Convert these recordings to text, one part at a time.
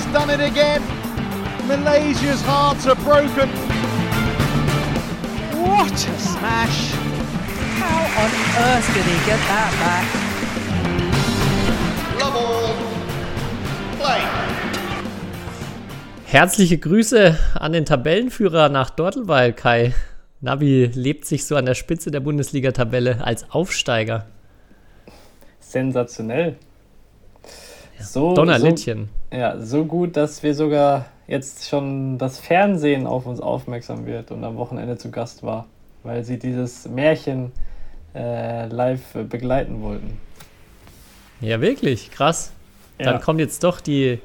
has done it again. Malaysia's hearts are broken. What a smash! How on earth did he get that back? Love all. Play. Herzliche Grüße an den Tabellenführer nach Dortelweil, Kai. Nabi lebt sich so an der Spitze der Bundesliga-Tabelle als Aufsteiger. Sensationell. So, Donnerlittchen. So, ja, so gut, dass wir sogar jetzt schon das Fernsehen auf uns aufmerksam wird und am Wochenende zu Gast war, weil sie dieses Märchen äh, live begleiten wollten. Ja, wirklich, krass. Ja. Dann kommt jetzt doch die,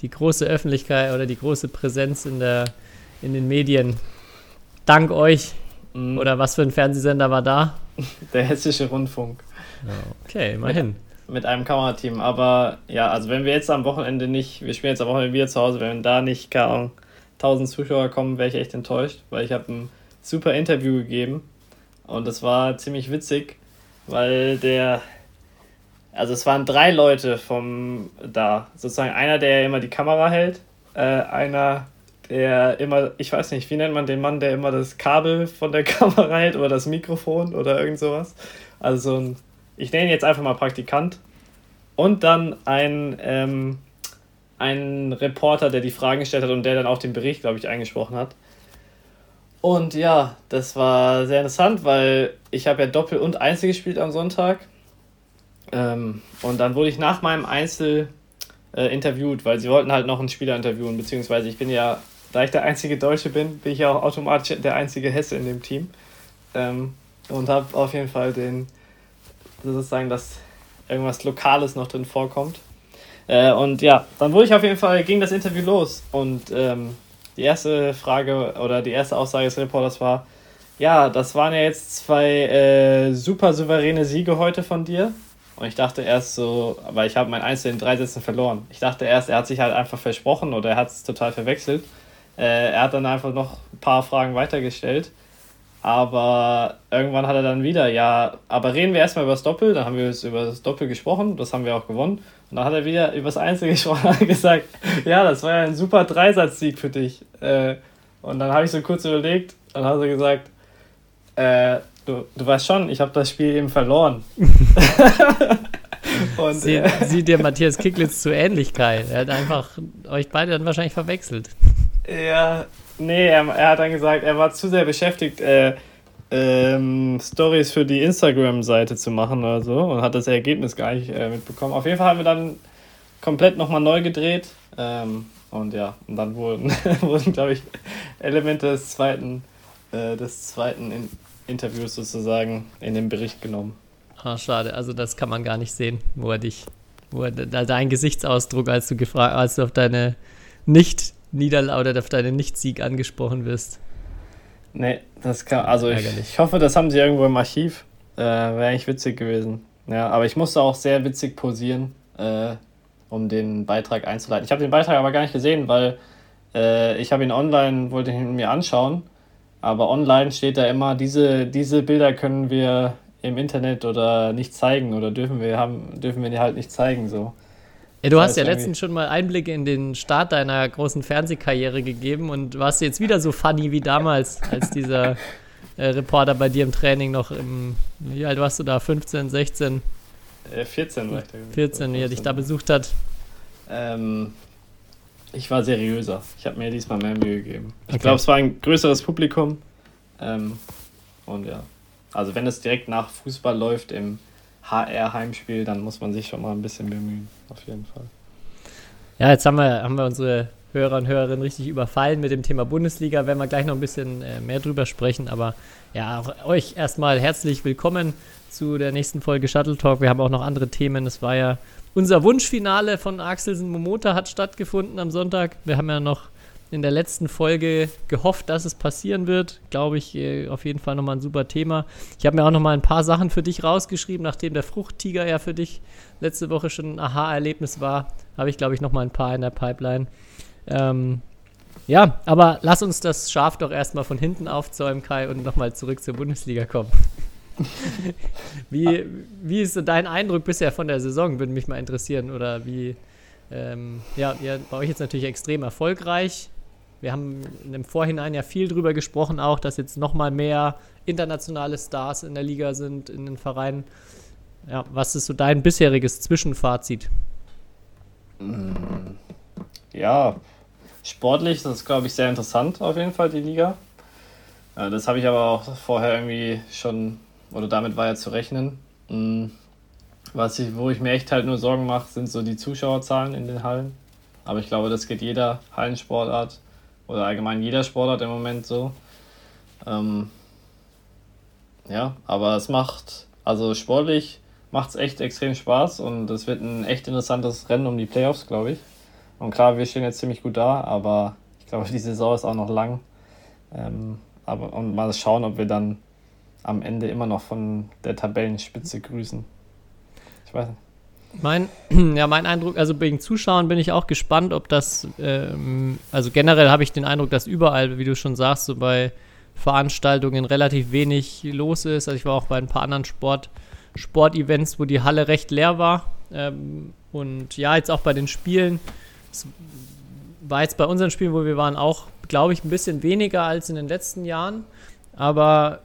die große Öffentlichkeit oder die große Präsenz in, der, in den Medien. Dank euch. Mhm. Oder was für ein Fernsehsender war da? Der Hessische Rundfunk. Okay, immerhin. Mit einem Kamerateam. Aber ja, also wenn wir jetzt am Wochenende nicht, wir spielen jetzt am Wochenende wieder zu Hause, wenn da nicht, keine Ahnung, 1000 Zuschauer kommen, wäre ich echt enttäuscht, weil ich habe ein super Interview gegeben und das war ziemlich witzig, weil der, also es waren drei Leute vom da, sozusagen einer, der immer die Kamera hält, äh, einer, der immer, ich weiß nicht, wie nennt man den Mann, der immer das Kabel von der Kamera hält oder das Mikrofon oder irgend sowas. Also so ein, ich nenne ihn jetzt einfach mal Praktikant. Und dann ein, ähm, ein Reporter, der die Fragen gestellt hat und der dann auch den Bericht, glaube ich, eingesprochen hat. Und ja, das war sehr interessant, weil ich habe ja Doppel und Einzel gespielt am Sonntag. Ähm, und dann wurde ich nach meinem Einzel äh, interviewt, weil sie wollten halt noch einen Spieler interviewen, beziehungsweise ich bin ja, da ich der einzige Deutsche bin, bin ich ja auch automatisch der einzige Hesse in dem Team. Ähm, und habe auf jeden Fall den, sozusagen, dass irgendwas Lokales noch drin vorkommt. Äh, und ja, dann wurde ich auf jeden Fall, ging das Interview los und ähm, die erste Frage oder die erste Aussage des Reporters war, ja, das waren ja jetzt zwei äh, super souveräne Siege heute von dir. Und ich dachte erst so, weil ich habe mein Einzel in drei Sätzen verloren. Ich dachte erst, er hat sich halt einfach versprochen oder er hat es total verwechselt. Äh, er hat dann einfach noch ein paar Fragen weitergestellt. Aber irgendwann hat er dann wieder, ja, aber reden wir erstmal über das Doppel. Dann haben wir jetzt über das Doppel gesprochen, das haben wir auch gewonnen. Und dann hat er wieder über das Einzel gesprochen und gesagt, ja, das war ja ein super Dreisatzsieg für dich. Äh, und dann habe ich so kurz überlegt und hat er gesagt, äh, du, du weißt schon, ich habe das Spiel eben verloren. und, Sie, äh, sieht dir Matthias Kicklitz zu Ähnlichkeit. Er hat einfach euch beide dann wahrscheinlich verwechselt. Ja, nee, er, er hat dann gesagt, er war zu sehr beschäftigt, äh, ähm, Stories für die Instagram-Seite zu machen oder so und hat das Ergebnis gar nicht äh, mitbekommen. Auf jeden Fall haben wir dann komplett nochmal neu gedreht ähm, und ja, und dann wurden, wurden glaube ich, Elemente des zweiten, äh, des zweiten in Interviews sozusagen in den Bericht genommen. Ah, schade. Also das kann man gar nicht sehen, wo er dich, wo er dein Gesichtsausdruck, als du gefragt, als du auf deine nicht Niederlage oder auf deinen Nicht-Sieg angesprochen wirst. Nee, das kann, also ich, ich hoffe, das haben sie irgendwo im Archiv. Äh, Wäre eigentlich witzig gewesen. Ja, aber ich musste auch sehr witzig posieren, äh, um den Beitrag einzuleiten. Ich habe den Beitrag aber gar nicht gesehen, weil äh, ich habe ihn online, wollte ihn mir anschauen, aber online steht da immer, diese, diese Bilder können wir im Internet oder nicht zeigen oder dürfen wir haben, dürfen wir die halt nicht zeigen. So. Ja, du hast ja letztens schon mal Einblicke in den Start deiner großen Fernsehkarriere gegeben und warst jetzt wieder so funny wie damals, als dieser äh, Reporter bei dir im Training noch im, wie alt warst du da, 15, 16, Äh, 14 war ich da. 14, wie er dich da besucht hat. Ähm, ich war seriöser. Ich habe mir diesmal mehr Mühe gegeben. Ich Okay. glaube, es war ein größeres Publikum. Ähm, und ja. Also wenn es direkt nach Fußball läuft im HR-Heimspiel, dann muss man sich schon mal ein bisschen bemühen. Auf jeden Fall. Ja, jetzt haben wir, haben wir unsere Hörer und Hörerinnen richtig überfallen mit dem Thema Bundesliga. Werden wir gleich noch ein bisschen äh, mehr drüber sprechen. Aber ja, auch euch erstmal herzlich willkommen zu der nächsten Folge Shuttle Talk. Wir haben auch noch andere Themen. Es war ja unser Wunschfinale von Axelsen Momota hat stattgefunden am Sonntag. Wir haben ja noch in der letzten Folge gehofft, dass es passieren wird. Glaube ich, äh, auf jeden Fall nochmal ein super Thema. Ich habe mir auch nochmal ein paar Sachen für dich rausgeschrieben, nachdem der Fruchttiger ja für dich letzte Woche schon ein Aha-Erlebnis war, habe ich, glaube ich, nochmal ein paar in der Pipeline. Ähm, ja, aber lass uns das Schaf doch erstmal von hinten aufzäumen, Kai, und nochmal zurück zur Bundesliga kommen. wie, wie ist dein Eindruck bisher von der Saison? Würde mich mal interessieren. Oder wie, ähm, ja, ja, bei euch jetzt natürlich extrem erfolgreich. Wir haben im Vorhinein ja viel drüber gesprochen, auch, dass jetzt nochmal mehr internationale Stars in der Liga sind, in den Vereinen. Ja, was ist so dein bisheriges Zwischenfazit? Ja, sportlich, das ist, glaube ich, sehr interessant auf jeden Fall, die Liga. Ja, das habe ich aber auch vorher irgendwie schon, oder damit war ja zu rechnen. Mm, Was ich, wo ich mir echt halt nur Sorgen mache, sind so die Zuschauerzahlen in den Hallen. Aber ich glaube, das geht jeder Hallensportart oder allgemein jeder Sportart im Moment so. Ähm, ja, aber es macht, also sportlich macht es echt extrem Spaß und es wird ein echt interessantes Rennen um die Playoffs, glaube ich. Und klar, wir stehen jetzt ziemlich gut da, aber ich glaube, die Saison ist auch noch lang. Ähm, aber und mal schauen, ob wir dann am Ende immer noch von der Tabellenspitze grüßen. Ich weiß nicht. Mein, ja, mein Eindruck, also wegen Zuschauern bin ich auch gespannt, ob das, ähm, also generell habe ich den Eindruck, dass überall, wie du schon sagst, so bei Veranstaltungen relativ wenig los ist. Also ich war auch bei ein paar anderen Sport, Sportevents, wo die Halle recht leer war. Ähm, und ja, jetzt auch bei den Spielen. Es war jetzt bei unseren Spielen, wo wir waren, auch, glaube ich, ein bisschen weniger als in den letzten Jahren. Aber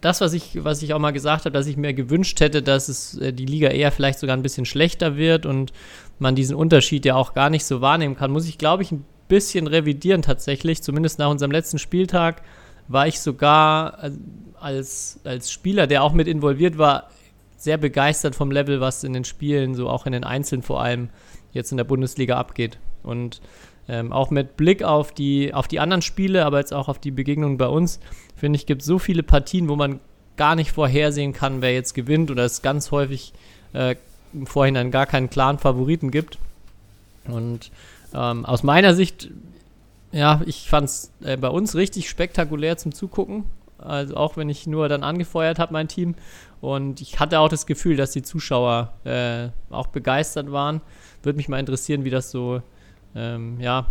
das, was ich, was ich auch mal gesagt habe, dass ich mir gewünscht hätte, dass es äh, die Liga eher vielleicht sogar ein bisschen schlechter wird und man diesen Unterschied ja auch gar nicht so wahrnehmen kann, muss ich, glaube ich, ein bisschen revidieren tatsächlich. Zumindest nach unserem letzten Spieltag war ich sogar äh, als, als Spieler, der auch mit involviert war, sehr begeistert vom Level, was in den Spielen, so auch in den Einzelnen vor allem, jetzt in der Bundesliga abgeht. Und ähm, auch mit Blick auf die, auf die anderen Spiele, aber jetzt auch auf die Begegnungen bei uns, finde ich, gibt es so viele Partien, wo man gar nicht vorhersehen kann, wer jetzt gewinnt oder es ganz häufig äh, im Vorhinein gar keinen klaren Favoriten gibt. Und ähm, aus meiner Sicht, ja, ich fand es äh, bei uns richtig spektakulär zum Zugucken. Also auch wenn ich nur dann angefeuert habe, mein Team. Und ich hatte auch das Gefühl, dass die Zuschauer äh, auch begeistert waren. Würde mich mal interessieren, wie das so, ähm, ja,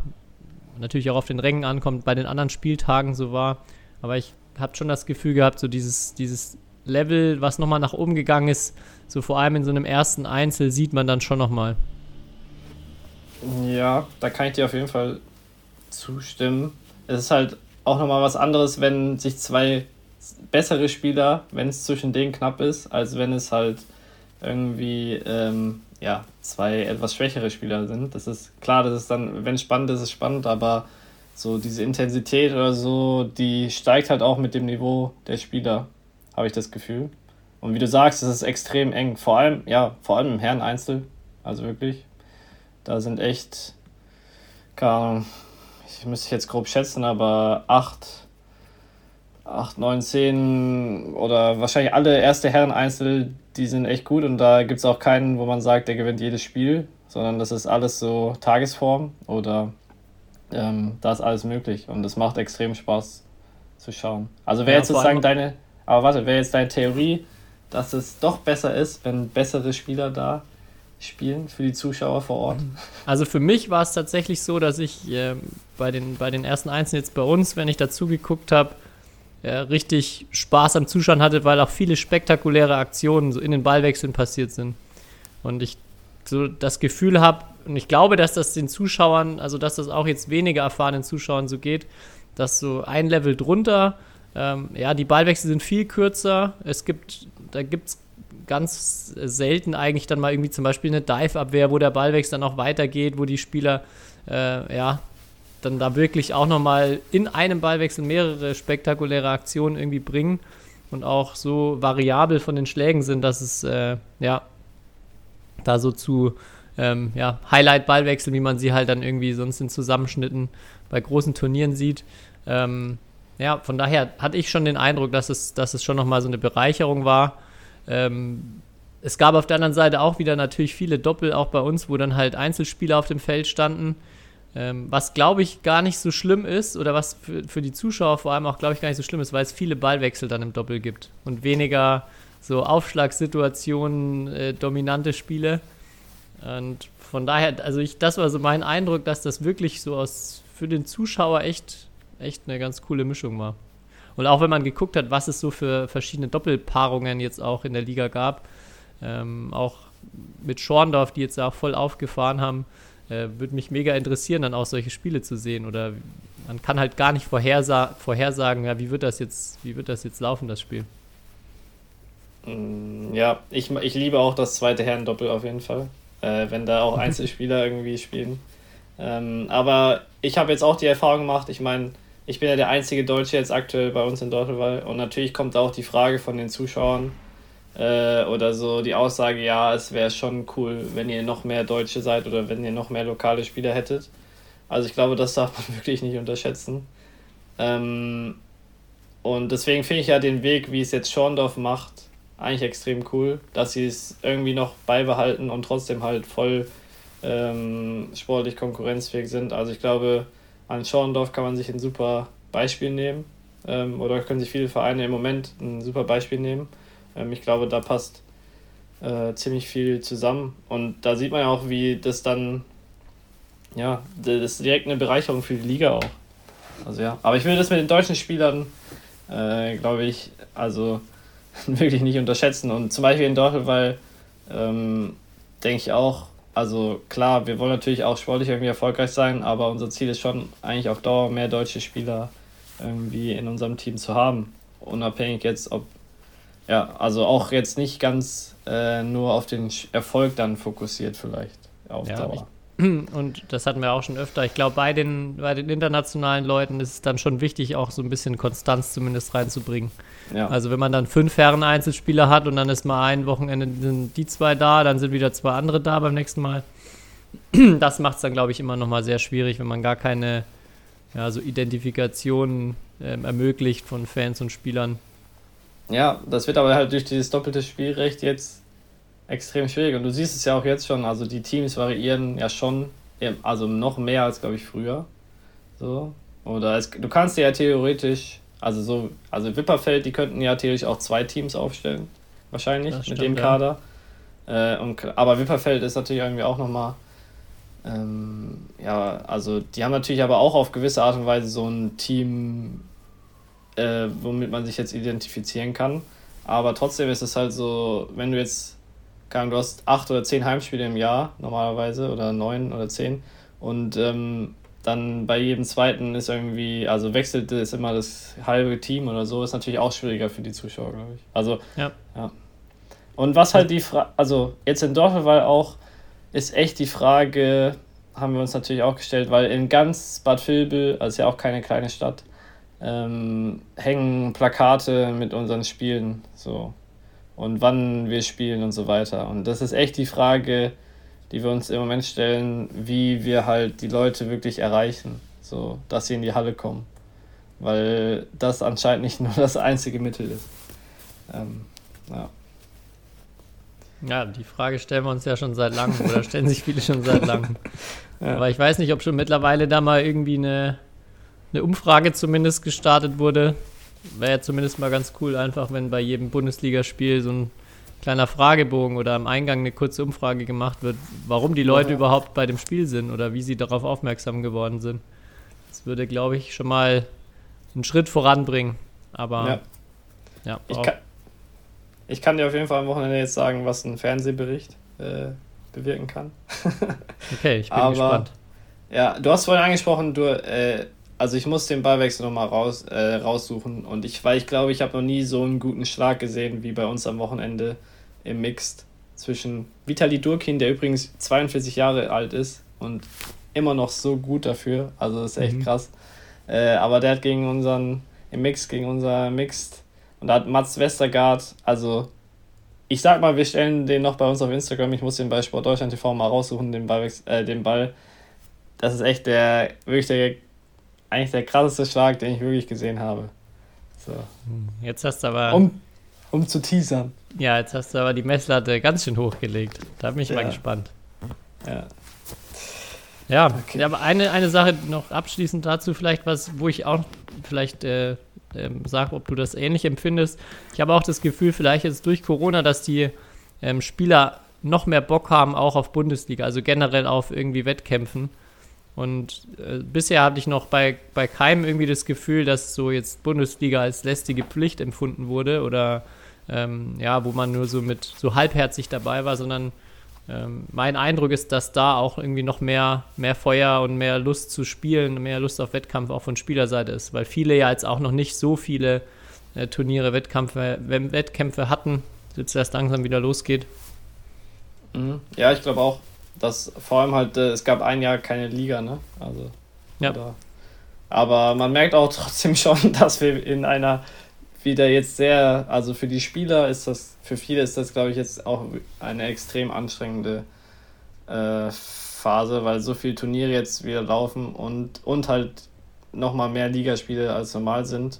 natürlich auch auf den Rängen ankommt, bei den anderen Spieltagen so war. Aber ich habe schon das Gefühl gehabt, so dieses, dieses Level, was nochmal nach oben gegangen ist, so vor allem in so einem ersten Einzel sieht man dann schon nochmal. Ja, da kann ich dir auf jeden Fall zustimmen. Es ist halt auch nochmal was anderes, wenn sich zwei bessere Spieler, wenn es zwischen denen knapp ist, als wenn es halt irgendwie ähm, ja, zwei etwas schwächere Spieler sind. Das ist klar, das ist dann, wenn es spannend ist, ist es spannend, aber so diese Intensität oder so, die steigt halt auch mit dem Niveau der Spieler, habe ich das Gefühl. Und wie du sagst, es ist extrem eng. Vor allem, ja, vor allem im Herren-Einzel. Also wirklich. Da sind echt, keine Ahnung, ich müsste jetzt grob schätzen, aber acht, acht, neun, zehn oder wahrscheinlich alle erste Herren-Einzel, die sind echt gut und da gibt es auch keinen, wo man sagt, der gewinnt jedes Spiel, sondern das ist alles so Tagesform oder ähm, da ist alles möglich und es macht extrem Spaß zu schauen. Also wäre Ja, jetzt sozusagen deine, aber warte, wäre jetzt deine Theorie, dass es doch besser ist, wenn bessere Spieler da spielen für die Zuschauer vor Ort? Also für mich war es tatsächlich so, dass ich ähm, bei, den, bei den ersten Einzelnen jetzt bei uns, wenn ich dazu geguckt habe, richtig Spaß am Zuschauen hatte, weil auch viele spektakuläre Aktionen so in den Ballwechseln passiert sind. Und ich so das Gefühl habe, und ich glaube, dass das den Zuschauern, also dass das auch jetzt weniger erfahrenen Zuschauern so geht, dass so ein Level drunter, ähm, ja, die Ballwechsel sind viel kürzer. Es gibt, da gibt es ganz selten eigentlich dann mal irgendwie zum Beispiel eine Dive-Abwehr, wo der Ballwechsel dann auch weitergeht, wo die Spieler, äh, ja, dann da wirklich auch nochmal in einem Ballwechsel mehrere spektakuläre Aktionen irgendwie bringen und auch so variabel von den Schlägen sind, dass es, äh, ja, da so zu ähm, ja, Highlight-Ballwechsel, wie man sie halt dann irgendwie sonst in Zusammenschnitten bei großen Turnieren sieht. Ähm, ja, von daher hatte ich schon den Eindruck, dass es, dass es schon nochmal so eine Bereicherung war. Ähm, es gab auf der anderen Seite auch wieder natürlich viele Doppel, auch bei uns, wo dann halt Einzelspieler auf dem Feld standen. Ähm, was glaube ich gar nicht so schlimm ist, oder was für, für die Zuschauer vor allem auch, glaube ich, gar nicht so schlimm ist, weil es viele Ballwechsel dann im Doppel gibt und weniger so Aufschlagssituationen, äh, dominante Spiele. Und von daher, also ich, das war so mein Eindruck, dass das wirklich so aus für den Zuschauer echt, echt eine ganz coole Mischung war. Und auch wenn man geguckt hat, was es so für verschiedene Doppelpaarungen jetzt auch in der Liga gab, ähm, auch mit Schorndorf, die jetzt auch voll aufgefahren haben, äh, würde mich mega interessieren, dann auch solche Spiele zu sehen. Oder man kann halt gar nicht vorhersa vorhersagen, ja, wie wird das jetzt, wie wird das jetzt laufen, das Spiel. Mm, Ja, ich, ich liebe auch das zweite Herrendoppel auf jeden Fall, äh, wenn da auch Einzelspieler irgendwie spielen. Ähm, aber ich habe jetzt auch die Erfahrung gemacht, ich meine, ich bin ja der einzige Deutsche jetzt aktuell bei uns in Dortmund und natürlich kommt auch die Frage von den Zuschauern äh, oder so die Aussage, ja, es wäre schon cool, wenn ihr noch mehr Deutsche seid oder wenn ihr noch mehr lokale Spieler hättet. Also ich glaube, das darf man wirklich nicht unterschätzen. Ähm, und deswegen finde ich ja den Weg, wie es jetzt Schorndorf macht, eigentlich extrem cool, dass sie es irgendwie noch beibehalten und trotzdem halt voll ähm, sportlich konkurrenzfähig sind. Also ich glaube, an Schorndorf kann man sich ein super Beispiel nehmen ähm, oder können sich viele Vereine im Moment ein super Beispiel nehmen. Ähm, ich glaube, da passt äh, ziemlich viel zusammen und da sieht man ja auch, wie das dann, ja, das ist direkt eine Bereicherung für die Liga auch. Also ja, aber ich will das mit den deutschen Spielern, äh, glaube ich, also wirklich nicht unterschätzen. Und zum Beispiel in Dortmund, weil ähm, denke ich auch, also klar, wir wollen natürlich auch sportlich irgendwie erfolgreich sein, aber unser Ziel ist schon eigentlich auf Dauer mehr deutsche Spieler irgendwie in unserem Team zu haben. Unabhängig jetzt, ob, ja, also auch jetzt nicht ganz äh, nur auf den Erfolg dann fokussiert vielleicht auf Ja, Dauer. Und das hatten wir auch schon öfter. Ich glaube, bei den, bei den internationalen Leuten ist es dann schon wichtig, auch so ein bisschen Konstanz zumindest reinzubringen. Ja. Also wenn man dann fünf Herren Einzelspieler hat und dann ist mal ein Wochenende sind die zwei da, dann sind wieder zwei andere da beim nächsten Mal. Das macht es dann, glaube ich, immer noch mal sehr schwierig, wenn man gar keine ja, so Identifikation ähm, ermöglicht von Fans und Spielern. Ja, das wird aber halt durch dieses doppelte Spielrecht jetzt extrem schwierig. Und du siehst es ja auch jetzt schon, also die Teams variieren ja schon, also noch mehr als, glaube ich, früher. So. Oder es, du kannst ja theoretisch, also so, also Wipperfeld, die könnten ja theoretisch auch zwei Teams aufstellen. Wahrscheinlich Das mit stimmt, dem ja. Kader. Äh, und, aber Wipperfeld ist natürlich irgendwie auch nochmal. Ähm, ja, also die haben natürlich aber auch auf gewisse Art und Weise so ein Team, äh, womit man sich jetzt identifizieren kann. Aber trotzdem ist es halt so, wenn du jetzt, du hast acht oder zehn Heimspiele im Jahr normalerweise oder neun oder zehn und ähm, dann bei jedem zweiten ist irgendwie, also wechselt es immer das halbe Team oder so, ist natürlich auch schwieriger für die Zuschauer, glaube ich. Also, Ja. ja. Und was halt die Frage, also jetzt in Dortmund auch, ist echt die Frage, haben wir uns natürlich auch gestellt, weil in ganz Bad Vilbel, also ist ja auch keine kleine Stadt, ähm, hängen Plakate mit unseren Spielen so und wann wir spielen und so weiter. Und das ist echt die Frage, die wir uns im Moment stellen, wie wir halt die Leute wirklich erreichen, so dass sie in die Halle kommen. Weil das anscheinend nicht nur das einzige Mittel ist. Ähm, ja. Ja, die Frage stellen wir uns ja schon seit langem oder stellen sich viele schon seit langem. Ja. Aber ich weiß nicht, ob schon mittlerweile da mal irgendwie eine, eine Umfrage zumindest gestartet wurde. Wäre ja zumindest mal ganz cool, einfach wenn bei jedem Bundesligaspiel so ein kleiner Fragebogen oder am Eingang eine kurze Umfrage gemacht wird, warum die Leute Ja. überhaupt bei dem Spiel sind oder wie sie darauf aufmerksam geworden sind. Das würde, glaube ich, schon mal einen Schritt voranbringen. Aber Ja. ja, Ich kann, ich kann dir auf jeden Fall am Wochenende jetzt sagen, was ein Fernsehbericht äh, bewirken kann. okay, ich bin aber- gespannt. Ja, du hast vorhin angesprochen, du, äh, also ich muss den Ballwechsel nochmal raus, äh, raussuchen und ich, weil ich glaube, ich habe noch nie so einen guten Schlag gesehen wie bei uns am Wochenende im Mixed zwischen Vitali Durkin, der übrigens 42 Jahre alt ist und immer noch so gut dafür, also das ist echt Mhm. krass. Äh, aber der hat gegen unseren, im Mix, gegen unser Mixed und da hat Mats Westergaard, also ich sag mal, wir stellen den noch bei uns auf Instagram, ich muss den bei Sport Deutschland TV mal raussuchen, den, Ballwechsel, äh, den Ball das ist echt der, wirklich der, eigentlich der krasseste Schlag, den ich wirklich gesehen habe. So. Jetzt hast du aber. Um, um zu teasern. Ja, jetzt hast du aber die Messlatte ganz schön hochgelegt. Da bin ich mal Ja. gespannt. Ja. Ja, Okay. aber eine, eine Sache noch abschließend dazu, vielleicht was, wo ich auch vielleicht äh, ähm, sage, ob du das ähnlich empfindest. Ich habe auch das Gefühl, vielleicht jetzt durch Corona, dass die ähm, Spieler noch mehr Bock haben, auch auf Bundesliga, also generell auf irgendwie Wettkämpfen. Und äh, bisher hatte ich noch bei, bei keinem irgendwie das Gefühl, dass so jetzt Bundesliga als lästige Pflicht empfunden wurde oder ähm, ja, wo man nur so mit so halbherzig dabei war, sondern ähm, mein Eindruck ist, dass da auch irgendwie noch mehr, mehr Feuer und mehr Lust zu spielen, mehr Lust auf Wettkampf auch von Spielerseite ist, weil viele ja jetzt auch noch nicht so viele äh, Turniere, Wettkämpfe, Wettkämpfe hatten, jetzt erst langsam wieder losgeht. Mhm. Ja, ich glaube auch, dass vor allem halt, äh, es gab ein Jahr keine Liga, ne? Also, ja. Oder, aber man merkt auch trotzdem schon, dass wir in einer wieder jetzt sehr, also für die Spieler ist das, für viele ist das, glaube ich, jetzt auch eine extrem anstrengende äh, Phase, weil so viele Turniere jetzt wieder laufen und, und halt nochmal mehr Ligaspiele als normal sind.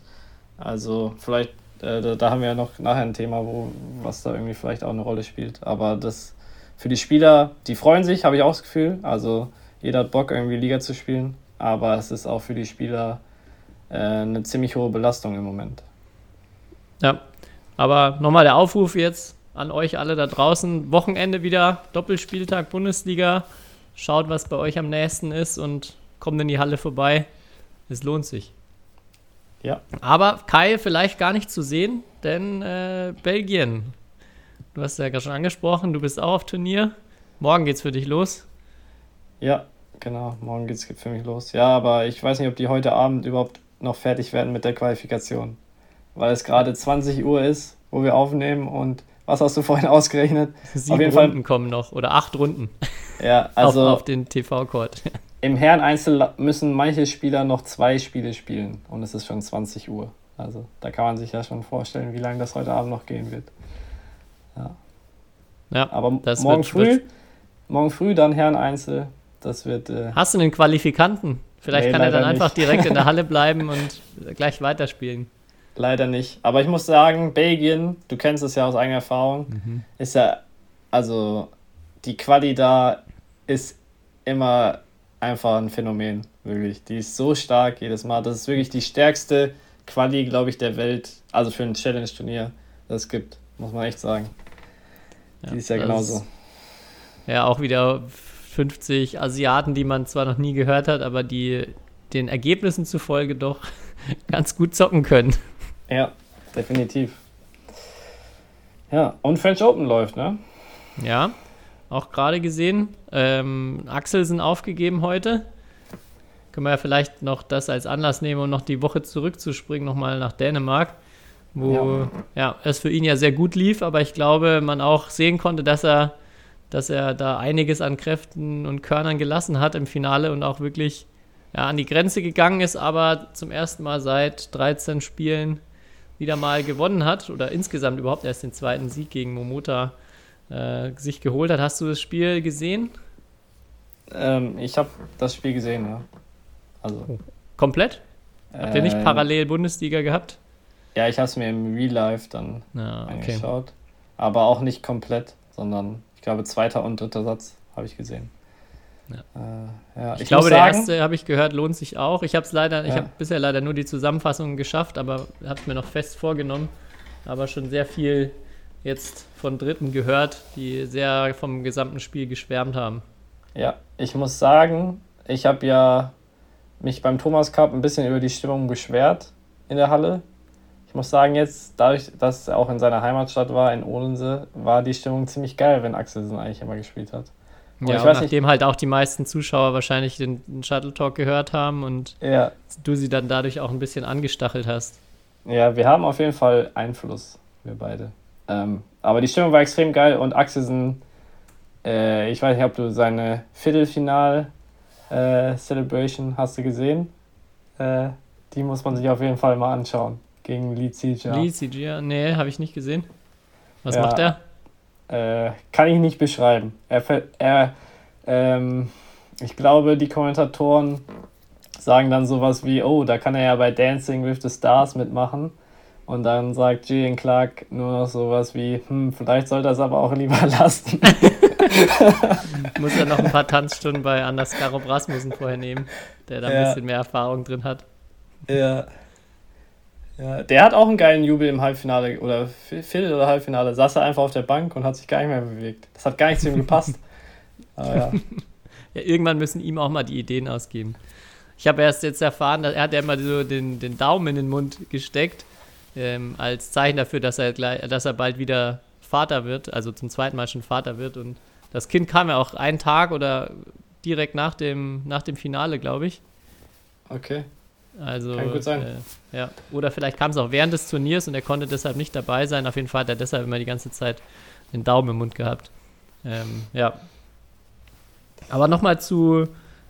Also vielleicht, äh, da, da, haben wir ja noch nachher ein Thema, wo was da irgendwie vielleicht auch eine Rolle spielt. Aber das für die Spieler, die freuen sich, habe ich auch das Gefühl. Also jeder hat Bock, irgendwie Liga zu spielen. Aber es ist auch für die Spieler äh, eine ziemlich hohe Belastung im Moment. Ja, aber nochmal der Aufruf jetzt an euch alle da draußen. Wochenende wieder, Doppelspieltag Bundesliga. Schaut, was bei euch am nächsten ist und kommt in die Halle vorbei. Es lohnt sich. Ja. Aber Kai vielleicht gar nicht zu sehen, denn äh, Belgien. Du hast ja gerade schon angesprochen, du bist auch auf Turnier. Morgen geht's für dich los. Ja, genau. Morgen geht's für mich los. Ja, aber ich weiß nicht, ob die heute Abend überhaupt noch fertig werden mit der Qualifikation weil es gerade 20 Uhr ist, wo wir aufnehmen und was hast du vorhin ausgerechnet? Sieben Auf jeden Runden Fall, kommen noch oder acht Runden. Ja, also auf, auf den TV-Court. Im Herren-Einzel müssen manche Spieler noch zwei Spiele spielen und es ist schon 20 Uhr. Also da kann man sich ja schon vorstellen, wie lange das heute Abend noch gehen wird. Ja. Ja, aber morgen früh, morgen früh dann Herren-Einzel. Das wird. Äh, Hast du einen Qualifikanten? Vielleicht nee, kann er dann einfach nicht. direkt in der Halle bleiben und gleich weiterspielen. Leider nicht. Aber ich muss sagen, Belgien, du kennst es ja aus eigener Erfahrung, mhm. ist ja, also die Quali da ist immer einfach ein Phänomen, wirklich. Die ist so stark jedes Mal. Das ist wirklich die stärkste Quali, glaube ich, der Welt, also für ein Challenge-Turnier, das es gibt, muss man echt sagen. Ja, die ist ja genauso. Ja, auch wieder 50 Asiaten, die man zwar noch nie gehört hat, aber die den Ergebnissen zufolge doch ganz gut zocken können. Ja, definitiv. Ja, und French Open läuft, ne? Ja, auch gerade gesehen. Ähm, Axelsen aufgegeben heute. Können wir ja vielleicht noch das als Anlass nehmen, um noch die Woche zurückzuspringen, nochmal nach Dänemark, wo ja. ja. es für ihn ja sehr gut lief, aber ich glaube, man auch sehen konnte, dass er, dass er da einiges an Kräften und Körnern gelassen hat im Finale und auch wirklich ja, an die Grenze gegangen ist, aber zum ersten Mal seit 13 Spielen wieder mal gewonnen hat oder insgesamt überhaupt erst den zweiten Sieg gegen Momota äh, sich geholt hat. Hast du das Spiel gesehen? Ähm, ich habe das Spiel gesehen, ja. Also. Oh. Komplett? Habt ihr nicht ähm, parallel Bundesliga gehabt? Ja, ich habe es mir im Real Life dann ah, okay. angeschaut. Aber auch nicht komplett, sondern ich glaube, zweiter und dritter Satz habe ich gesehen. Ja. Äh, ja. Ich, ich glaube, der erste, habe ich gehört, lohnt sich auch. Ich habe es leider, ja. ich habe bisher leider nur die Zusammenfassung geschafft, aber habe es mir noch fest vorgenommen. Aber schon sehr viel jetzt von Dritten gehört, die sehr vom gesamten Spiel geschwärmt haben. Ja, ich muss sagen, ich habe ja mich beim Thomas Cup ein bisschen über die Stimmung beschwert in der Halle. Ich muss sagen, jetzt, dadurch, dass er auch in seiner Heimatstadt war, in Odense, war die Stimmung ziemlich geil, wenn Axelsen eigentlich immer gespielt hat. Ja, ich weiß nachdem nicht. halt auch die meisten Zuschauer wahrscheinlich den, den Shuttle Talk gehört haben und ja. du sie dann dadurch auch ein bisschen angestachelt hast. Ja, wir haben auf jeden Fall Einfluss, wir beide. Ähm, aber die Stimmung war extrem geil und Axelsen, äh, ich weiß nicht, ob du seine Viertelfinal-Celebration äh, hast du gesehen. Äh, die muss man sich auf jeden Fall mal anschauen. Gegen Lee Zijia. Lee Zijia? Nee, habe ich nicht gesehen. Was ja. macht er? Äh, kann ich nicht beschreiben. Er, er ähm, ich glaube, die Kommentatoren sagen dann sowas wie, oh, da kann er ja bei Dancing with the Stars mitmachen. Und dann sagt Julian Clark nur noch sowas wie, hm, vielleicht sollte er es aber auch lieber lassen. Muss er noch ein paar Tanzstunden bei Anders Karob Rasmussen vorher nehmen, der da ein ja. bisschen mehr Erfahrung drin hat. Ja. Ja, der hat auch einen geilen Jubel im Halbfinale oder Viertel- oder Halbfinale. Saß er einfach auf der Bank und hat sich gar nicht mehr bewegt. Das hat gar nicht zu ihm gepasst. Aber ja. ja, irgendwann müssen ihm auch mal die Ideen ausgeben. Ich habe erst jetzt erfahren, dass er hat ja immer so den, den Daumen in den Mund gesteckt, ähm, als Zeichen dafür, dass er, gleich, dass er bald wieder Vater wird, also zum zweiten Mal schon Vater wird. Und Das Kind kam ja auch einen Tag oder direkt nach dem, nach dem Finale, glaube ich. Okay. Also, Kann gut sein. Äh, ja. Oder vielleicht kam es auch während des Turniers und er konnte deshalb nicht dabei sein. Auf jeden Fall hat er deshalb immer die ganze Zeit den Daumen im Mund gehabt. Ähm, ja. Aber nochmal zu,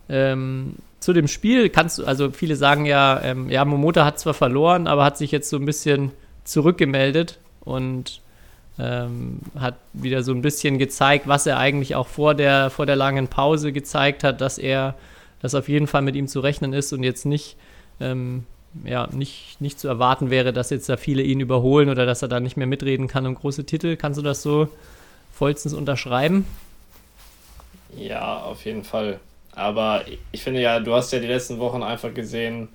ähm, zu dem Spiel. Kannst du, also viele sagen ja, ähm, ja, Momota hat zwar verloren, aber hat sich jetzt so ein bisschen zurückgemeldet und ähm, hat wieder so ein bisschen gezeigt, was er eigentlich auch vor der, vor der langen Pause gezeigt hat, dass er, dass auf jeden Fall mit ihm zu rechnen ist und jetzt nicht, ähm, ja, nicht, nicht zu erwarten wäre, dass jetzt da viele ihn überholen oder dass er da nicht mehr mitreden kann um große Titel. Kannst du das so vollstens unterschreiben? Ja, auf jeden Fall. Aber ich finde ja, du hast ja die letzten Wochen einfach gesehen,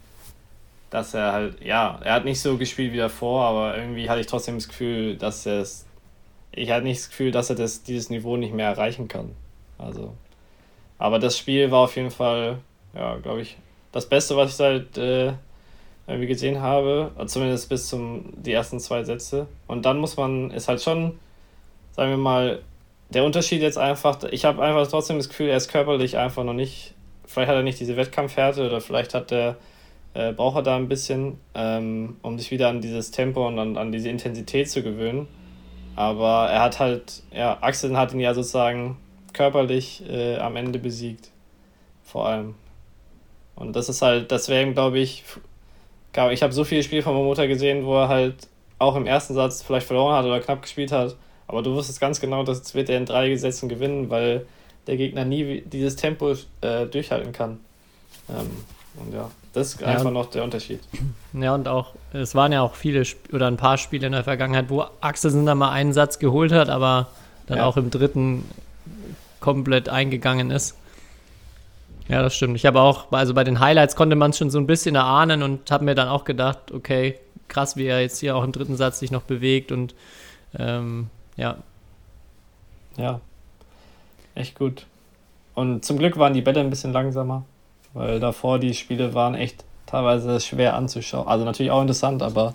dass er halt, ja, er hat nicht so gespielt wie davor, aber irgendwie hatte ich trotzdem das Gefühl, dass er es, ich hatte nicht das Gefühl, dass er das, dieses Niveau nicht mehr erreichen kann. Also, aber das Spiel war auf jeden Fall, ja, glaube ich, das Beste, was ich seit äh, irgendwie gesehen habe, zumindest bis zum die ersten zwei Sätze. Und dann muss man, ist halt schon, sagen wir mal, der Unterschied jetzt einfach, ich habe einfach trotzdem das Gefühl, er ist körperlich einfach noch nicht, vielleicht hat er nicht diese Wettkampfhärte oder vielleicht hat er, äh, braucht er da ein bisschen, ähm, um sich wieder an dieses Tempo und an, an diese Intensität zu gewöhnen. Aber er hat halt, ja, Axel hat ihn ja sozusagen körperlich äh, am Ende besiegt. Vor allem. Und das ist halt, das wäre ihm, glaube ich, ich habe so viele Spiele von Momota gesehen, wo er halt auch im ersten Satz vielleicht verloren hat oder knapp gespielt hat aber du wusstest ganz genau, das wird er in drei Gesetzen gewinnen, weil der Gegner nie dieses Tempo äh, durchhalten kann. Ähm, und ja, das ist ja, einfach noch der Unterschied. Ja, und auch, es waren ja auch viele Sp oder ein paar Spiele in der Vergangenheit, wo Axelsen da mal einen Satz geholt hat, aber dann ja. auch im dritten komplett eingegangen ist. Ja, das stimmt. Ich habe auch, also bei den Highlights konnte man es schon so ein bisschen erahnen und habe mir dann auch gedacht, okay, krass, wie er jetzt hier auch im dritten Satz sich noch bewegt und ähm, ja. Ja. Echt gut. Und zum Glück waren die Bälle ein bisschen langsamer, weil davor die Spiele waren echt teilweise schwer anzuschauen. Also natürlich auch interessant, aber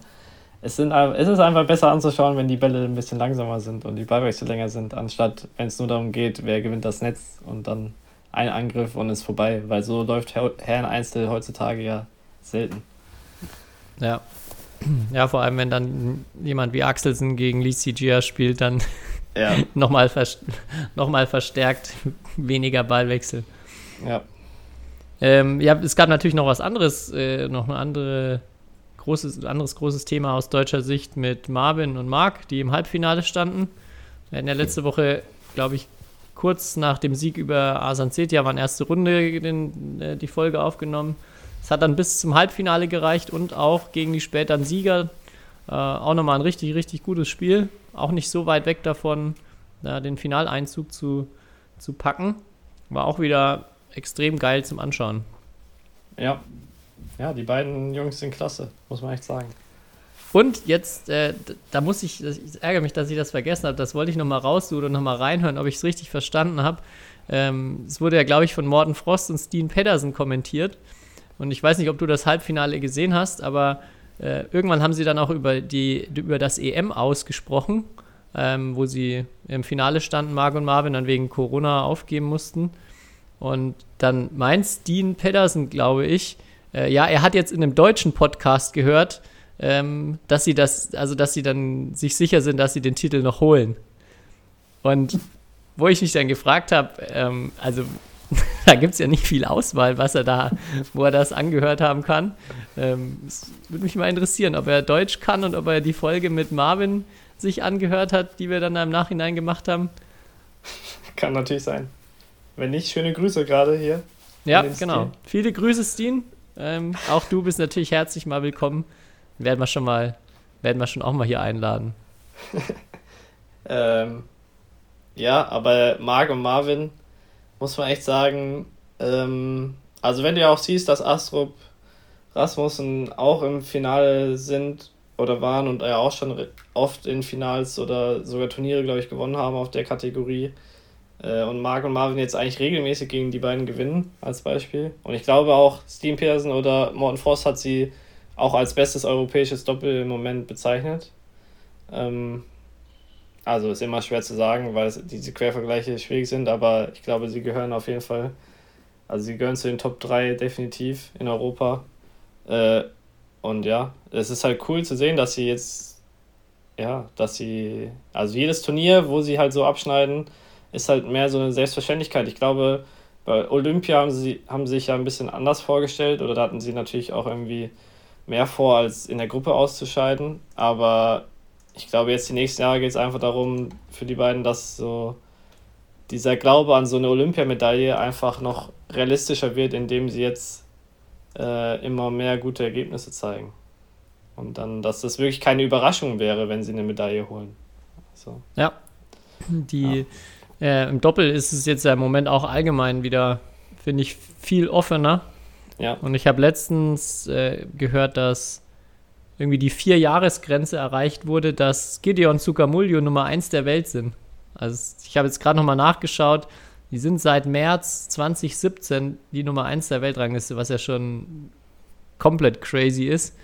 es, sind, es ist einfach besser anzuschauen, wenn die Bälle ein bisschen langsamer sind und die Ballwechsel länger sind, anstatt wenn es nur darum geht, wer gewinnt das Netz und dann ein Angriff und ist vorbei, weil so läuft Herren Einzel heutzutage ja selten. Ja, Ja, vor allem, wenn dann jemand wie Axelsen gegen Lee Gia spielt, dann ja. nochmal vers noch verstärkt weniger Ballwechsel. Ja. Ähm, ja, es gab natürlich noch was anderes, äh, noch ein andere großes, anderes großes Thema aus deutscher Sicht mit Marvin und Marc, die im Halbfinale standen. Wir hatten ja letzte Woche, glaube ich, kurz nach dem Sieg über Asan Setia, waren erste Runde den, äh, die Folge aufgenommen. Es hat dann bis zum Halbfinale gereicht und auch gegen die späteren Sieger äh, auch nochmal ein richtig, richtig gutes Spiel. Auch nicht so weit weg davon, da den Finaleinzug zu, zu packen. War auch wieder extrem geil zum Anschauen. Ja. Ja, die beiden Jungs sind klasse, muss man echt sagen. Und jetzt, äh, da muss ich, ich ärgere mich, dass ich das vergessen habe, das wollte ich nochmal raussuchen und nochmal reinhören, ob ich es richtig verstanden habe. Ähm, es wurde ja, glaube ich, von Morten Frost und Steen Pedersen kommentiert. Und ich weiß nicht, ob du das Halbfinale gesehen hast, aber äh, irgendwann haben sie dann auch über, die, über das EM ausgesprochen, ähm, wo sie im Finale standen, Marc und Marvin, dann wegen Corona aufgeben mussten. Und dann meint Dean Pedersen, glaube ich, äh, ja, er hat jetzt in einem deutschen Podcast gehört, ähm, dass sie das, also dass sie dann sich sicher sind, dass sie den Titel noch holen. Und wo ich mich dann gefragt habe, ähm, also da gibt es ja nicht viel Auswahl, was er da, wo er das angehört haben kann. Ähm, es würde mich mal interessieren, ob er Deutsch kann und ob er die Folge mit Marvin sich angehört hat, die wir dann im Nachhinein gemacht haben. Kann natürlich sein. Wenn nicht, schöne Grüße gerade hier. Ja, genau. Stil. Viele Grüße, Steen. Ähm, auch du bist natürlich herzlich mal willkommen. Werden wir schon mal, werden wir schon auch mal hier einladen. ähm, ja, aber Marc und Marvin muss man echt sagen, ähm, also wenn du ja auch siehst, dass Astrup Rasmussen auch im Finale sind oder waren und ja auch schon oft in Finals oder sogar Turniere, glaube ich, gewonnen haben auf der Kategorie. Äh, und Marc und Marvin jetzt eigentlich regelmäßig gegen die beiden gewinnen, als Beispiel. Und ich glaube auch, Steam Pearson oder Morten Frost hat sie auch als bestes europäisches Doppel im Moment bezeichnet. Ähm, also ist immer schwer zu sagen, weil es, diese Quervergleiche schwierig sind, aber ich glaube, sie gehören auf jeden Fall, also sie gehören zu den Top 3 definitiv in Europa. Äh, und ja, es ist halt cool zu sehen, dass sie jetzt, ja, dass sie, also jedes Turnier, wo sie halt so abschneiden, ist halt mehr so eine Selbstverständlichkeit. Ich glaube, bei Olympia haben sie haben sich ja ein bisschen anders vorgestellt oder da hatten sie natürlich auch irgendwie mehr vor, als in der Gruppe auszuscheiden. Aber ich glaube, jetzt die nächsten Jahre geht es einfach darum, für die beiden, dass so dieser Glaube an so eine Olympiamedaille einfach noch realistischer wird, indem sie jetzt äh, immer mehr gute Ergebnisse zeigen. Und dann, dass das wirklich keine Überraschung wäre, wenn sie eine Medaille holen. So. Ja. Die, ja. Äh, Im Doppel ist es jetzt ja im Moment auch allgemein wieder, finde ich, viel offener. Ja. Und ich habe letztens äh, gehört, dass irgendwie die Vier-Jahres-Grenze erreicht wurde, dass Gideon Zucamulio Nummer 1 der Welt sind. Also ich habe jetzt gerade nochmal nachgeschaut, die sind seit März 2017 die Nummer 1 der Weltrangliste, was ja schon komplett crazy ist.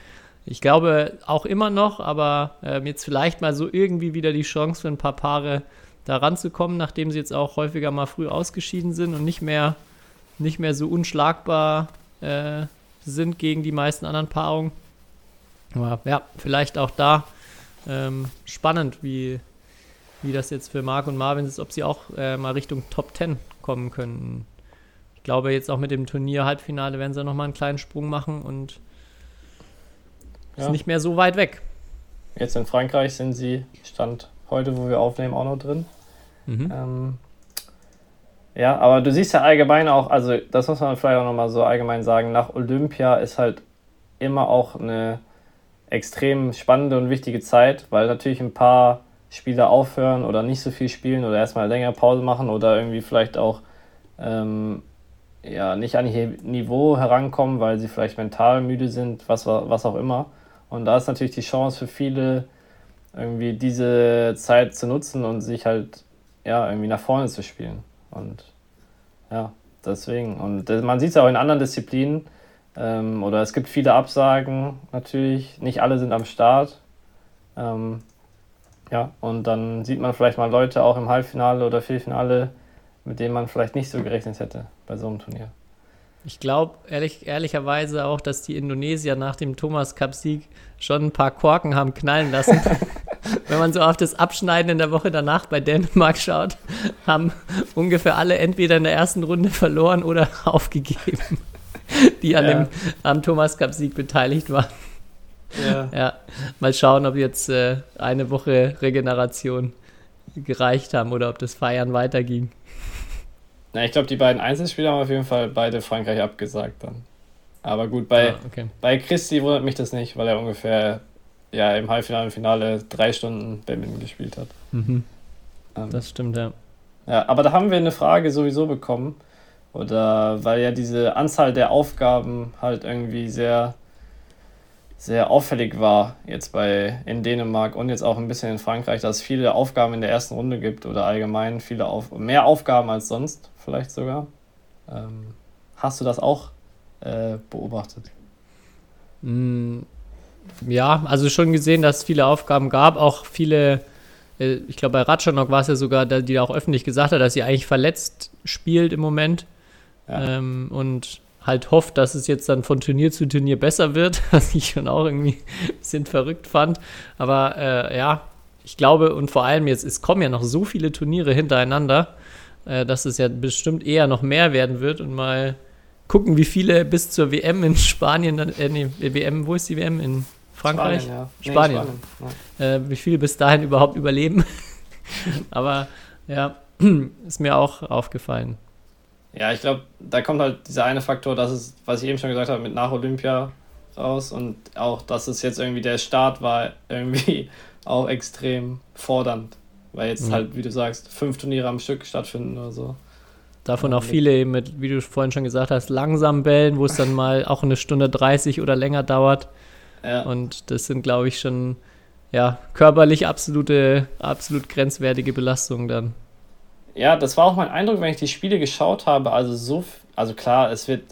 Ich glaube auch immer noch, aber äh, jetzt vielleicht mal so irgendwie wieder die Chance für ein paar Paare da ranzukommen, nachdem sie jetzt auch häufiger mal früh ausgeschieden sind und nicht mehr, nicht mehr so unschlagbar äh, sind gegen die meisten anderen Paarungen. Aber ja, vielleicht auch da ähm, spannend, wie, wie das jetzt für Marc und Marvin ist, ob sie auch äh, mal Richtung Top 10 kommen könnten. Ich glaube, jetzt auch mit dem Turnier-Halbfinale werden sie nochmal einen kleinen Sprung machen und ja. ist nicht mehr so weit weg. Jetzt in Frankreich sind sie, Stand heute, wo wir aufnehmen, auch noch drin. Mhm. Ähm, ja, aber du siehst ja allgemein auch, also das muss man vielleicht auch nochmal so allgemein sagen, nach Olympia ist halt immer auch eine extrem spannende und wichtige Zeit, weil natürlich ein paar Spieler aufhören oder nicht so viel spielen oder erstmal länger Pause machen oder irgendwie vielleicht auch ähm, ja, nicht an ihr Niveau herankommen, weil sie vielleicht mental müde sind, was, was auch immer. Und da ist natürlich die Chance für viele, irgendwie diese Zeit zu nutzen und sich halt ja, irgendwie nach vorne zu spielen. Und ja, deswegen. Und man sieht es auch in anderen Disziplinen, ähm, oder es gibt viele Absagen natürlich, nicht alle sind am Start. Ähm, ja, und dann sieht man vielleicht mal Leute auch im Halbfinale oder Viertelfinale, mit denen man vielleicht nicht so gerechnet hätte bei so einem Turnier. Ich glaube ehrlich, ehrlicherweise auch, dass die Indonesier nach dem Thomas Cup-Sieg schon ein paar Korken haben knallen lassen. Wenn man so auf das Abschneiden in der Woche danach bei Dänemark schaut, haben ungefähr alle entweder in der ersten Runde verloren oder aufgegeben. die an ja. dem am Thomas Cup Sieg beteiligt waren. Ja. ja. Mal schauen, ob jetzt äh, eine Woche Regeneration gereicht haben oder ob das Feiern weiterging. Na, ich glaube, die beiden Einzelspieler haben auf jeden Fall beide Frankreich abgesagt dann. Aber gut, bei, ah, okay. bei Christi wundert mich das nicht, weil er ungefähr ja, im Halbfinale und Finale drei Stunden Badminton gespielt hat. Mhm. Ähm, das stimmt, ja. Ja, aber da haben wir eine Frage sowieso bekommen. Oder weil ja diese Anzahl der Aufgaben halt irgendwie sehr, sehr auffällig war, jetzt bei in Dänemark und jetzt auch ein bisschen in Frankreich, dass es viele Aufgaben in der ersten Runde gibt oder allgemein viele Auf mehr Aufgaben als sonst, vielleicht sogar. Ähm, hast du das auch äh, beobachtet? Mm, ja, also schon gesehen, dass es viele Aufgaben gab, auch viele äh, ich glaube, bei Ratschanok war es ja sogar, die auch öffentlich gesagt hat, dass sie eigentlich verletzt spielt im Moment. Ja. Ähm, und halt hofft, dass es jetzt dann von Turnier zu Turnier besser wird, was ich schon auch irgendwie ein bisschen verrückt fand. Aber äh, ja, ich glaube und vor allem jetzt, es kommen ja noch so viele Turniere hintereinander, äh, dass es ja bestimmt eher noch mehr werden wird und mal gucken, wie viele bis zur WM in Spanien, äh, nee, WM, wo ist die WM? In Frankreich? Spanien, ja. Spanien. Nee, Spanien ja. Äh, wie viele bis dahin überhaupt überleben. Aber ja, ist mir auch aufgefallen. Ja, ich glaube, da kommt halt dieser eine Faktor, dass es, was ich eben schon gesagt habe, mit nach Olympia raus und auch, dass es jetzt irgendwie der Start war, irgendwie auch extrem fordernd. Weil jetzt mhm. halt, wie du sagst, fünf Turniere am Stück stattfinden oder so. Davon auch viele eben mit, wie du vorhin schon gesagt hast, langsam bellen, wo es dann mal auch eine Stunde 30 oder länger dauert. Ja. Und das sind, glaube ich, schon ja, körperlich absolute, absolut grenzwertige Belastungen dann ja, das war auch mein Eindruck, wenn ich die Spiele geschaut habe. Also so, also klar, es wird,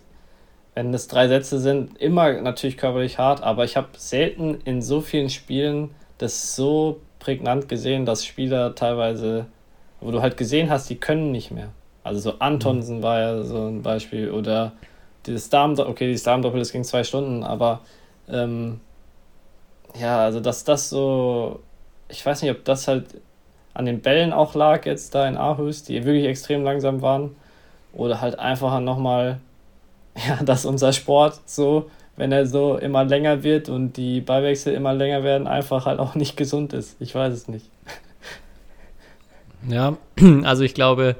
wenn es drei Sätze sind, immer natürlich körperlich hart, aber ich habe selten in so vielen Spielen das so prägnant gesehen, dass Spieler teilweise, wo du halt gesehen hast, die können nicht mehr. Also so Antonsen war ja so ein Beispiel oder dieses Darm, okay, dieses Darmdoppel, das ging zwei Stunden, aber ähm, ja, also dass das so, ich weiß nicht, ob das halt an den Bällen auch lag jetzt da in Aarhus, die wirklich extrem langsam waren oder halt einfach nochmal, ja, dass unser Sport so, wenn er so immer länger wird und die Ballwechsel immer länger werden, einfach halt auch nicht gesund ist. Ich weiß es nicht. Ja, also ich glaube,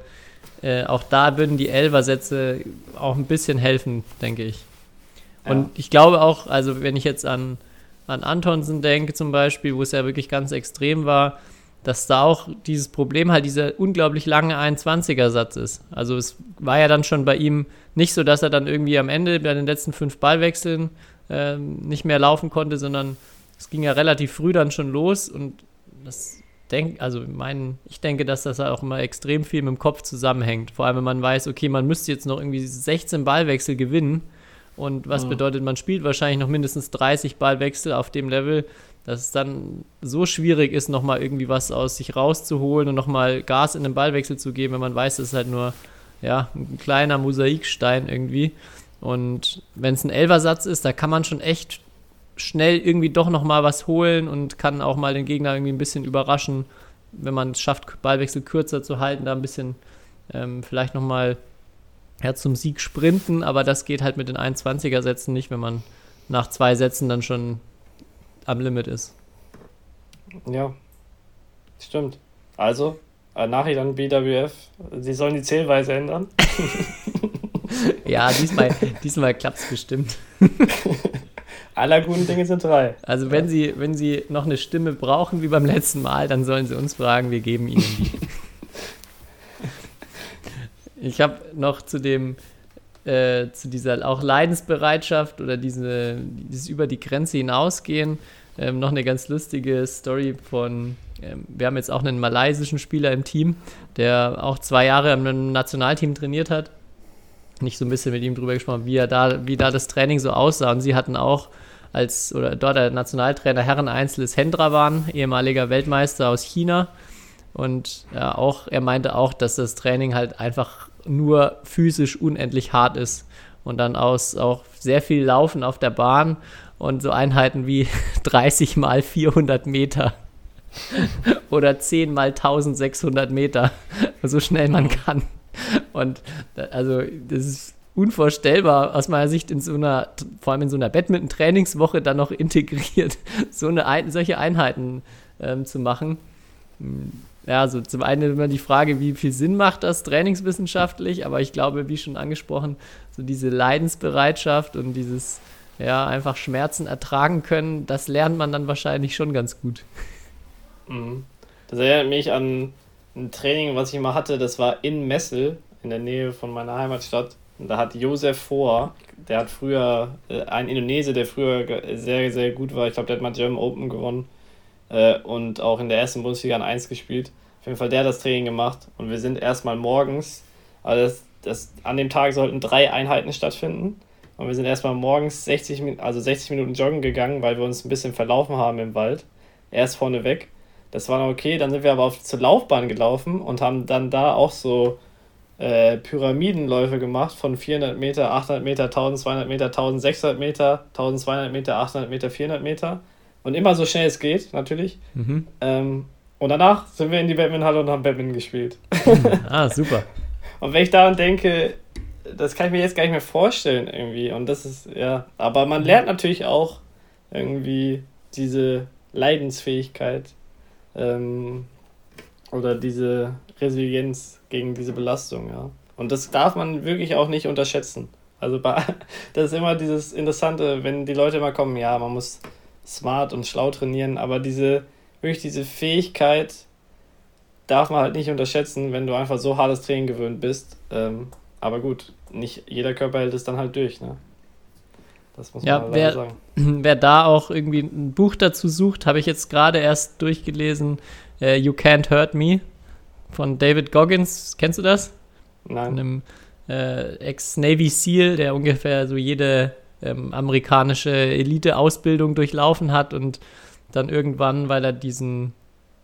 äh, auch da würden die Elver-Sätze auch ein bisschen helfen, denke ich. Und ja. ich glaube auch, also wenn ich jetzt an, an Antonsen denke zum Beispiel, wo es ja wirklich ganz extrem war, dass da auch dieses Problem halt dieser unglaublich lange 21er-Satz ist. Also es war ja dann schon bei ihm nicht so, dass er dann irgendwie am Ende bei den letzten fünf Ballwechseln äh, nicht mehr laufen konnte, sondern es ging ja relativ früh dann schon los und das denk, also mein, ich denke, dass das auch immer extrem viel mit dem Kopf zusammenhängt. Vor allem, wenn man weiß, okay, man müsste jetzt noch irgendwie 16 Ballwechsel gewinnen. Und was mhm. bedeutet, man spielt wahrscheinlich noch mindestens 30 Ballwechsel auf dem Level, dass es dann so schwierig ist, nochmal irgendwie was aus sich rauszuholen und nochmal Gas in den Ballwechsel zu geben, wenn man weiß, es ist halt nur ja, ein kleiner Mosaikstein irgendwie. Und wenn es ein Elversatz ist, da kann man schon echt schnell irgendwie doch noch mal was holen und kann auch mal den Gegner irgendwie ein bisschen überraschen, wenn man es schafft, Ballwechsel kürzer zu halten, da ein bisschen ähm, vielleicht noch mal ja, zum Sieg sprinten, aber das geht halt mit den 21er Sätzen nicht, wenn man nach zwei Sätzen dann schon am Limit ist. Ja, stimmt. Also, äh, Nachricht an BWF, sie sollen die Zählweise ändern. ja, diesmal, diesmal klappt es bestimmt. Aller guten Dinge sind drei. Also wenn Sie, wenn Sie noch eine Stimme brauchen wie beim letzten Mal, dann sollen Sie uns fragen, wir geben Ihnen die. ich habe noch zu dem, äh, zu dieser auch Leidensbereitschaft oder diese, dieses über die Grenze hinausgehen, ähm, noch eine ganz lustige Story von, ähm, wir haben jetzt auch einen malaysischen Spieler im Team, der auch zwei Jahre im Nationalteam trainiert hat. Nicht so ein bisschen mit ihm drüber gesprochen, wie er da, wie da das Training so aussah. Und sie hatten auch als oder dort der Nationaltrainer Herren Einzel ist Hendrawan, ehemaliger Weltmeister aus China. Und ja, auch, er meinte auch, dass das Training halt einfach nur physisch unendlich hart ist. Und dann aus auch sehr viel Laufen auf der Bahn und so Einheiten wie 30 mal 400 Meter oder 10 mal 1600 Meter, so schnell man kann. Und also das ist unvorstellbar aus meiner Sicht in so einer, vor allem in so einer Badminton-Trainingswoche dann noch integriert, so eine Ein solche Einheiten ähm, zu machen. Ja, also zum einen immer die Frage, wie viel Sinn macht das trainingswissenschaftlich, aber ich glaube, wie schon angesprochen, so diese Leidensbereitschaft und dieses, ja, einfach Schmerzen ertragen können, das lernt man dann wahrscheinlich schon ganz gut. Mhm. Das erinnert mich an ein Training, was ich mal hatte, das war in Messel, in der Nähe von meiner Heimatstadt. Und da hat Josef Vor, der hat früher, äh, ein Indonesier, der früher sehr, sehr gut war, ich glaube, der hat mal German Open gewonnen äh, und auch in der ersten Bundesliga an 1 gespielt. Auf jeden Fall, der hat das Training gemacht und wir sind erstmal morgens, also das, das, an dem Tag sollten drei Einheiten stattfinden. Und wir sind erstmal morgens 60, also 60 Minuten joggen gegangen, weil wir uns ein bisschen verlaufen haben im Wald. Erst vorne weg. Das war noch okay. Dann sind wir aber auf zur Laufbahn gelaufen und haben dann da auch so äh, Pyramidenläufe gemacht von 400 Meter, 800 Meter, 1200 Meter, 1600 Meter, 1200 Meter, 800 Meter, 400 Meter. Und immer so schnell es geht, natürlich. Mhm. Ähm, und danach sind wir in die Badmintonhalle und haben Badminton gespielt. ah, super. und wenn ich daran denke, das kann ich mir jetzt gar nicht mehr vorstellen irgendwie. Und das ist, ja, aber man lernt natürlich auch irgendwie diese Leidensfähigkeit ähm, oder diese Resilienz gegen diese Belastung, ja. Und das darf man wirklich auch nicht unterschätzen. Also bei, das ist immer dieses Interessante, wenn die Leute immer kommen, ja, man muss smart und schlau trainieren, aber diese, wirklich diese Fähigkeit darf man halt nicht unterschätzen, wenn du einfach so hartes Training gewöhnt bist. Ähm, aber gut, nicht jeder Körper hält es dann halt durch, ne? Das muss man ja, wer, sagen. Wer da auch irgendwie ein Buch dazu sucht, habe ich jetzt gerade erst durchgelesen, uh, You Can't Hurt Me von David Goggins. Kennst du das? Nein. Einem äh, Ex-Navy SEAL, der ungefähr so jede ähm, amerikanische Elite-Ausbildung durchlaufen hat und dann irgendwann, weil er diesen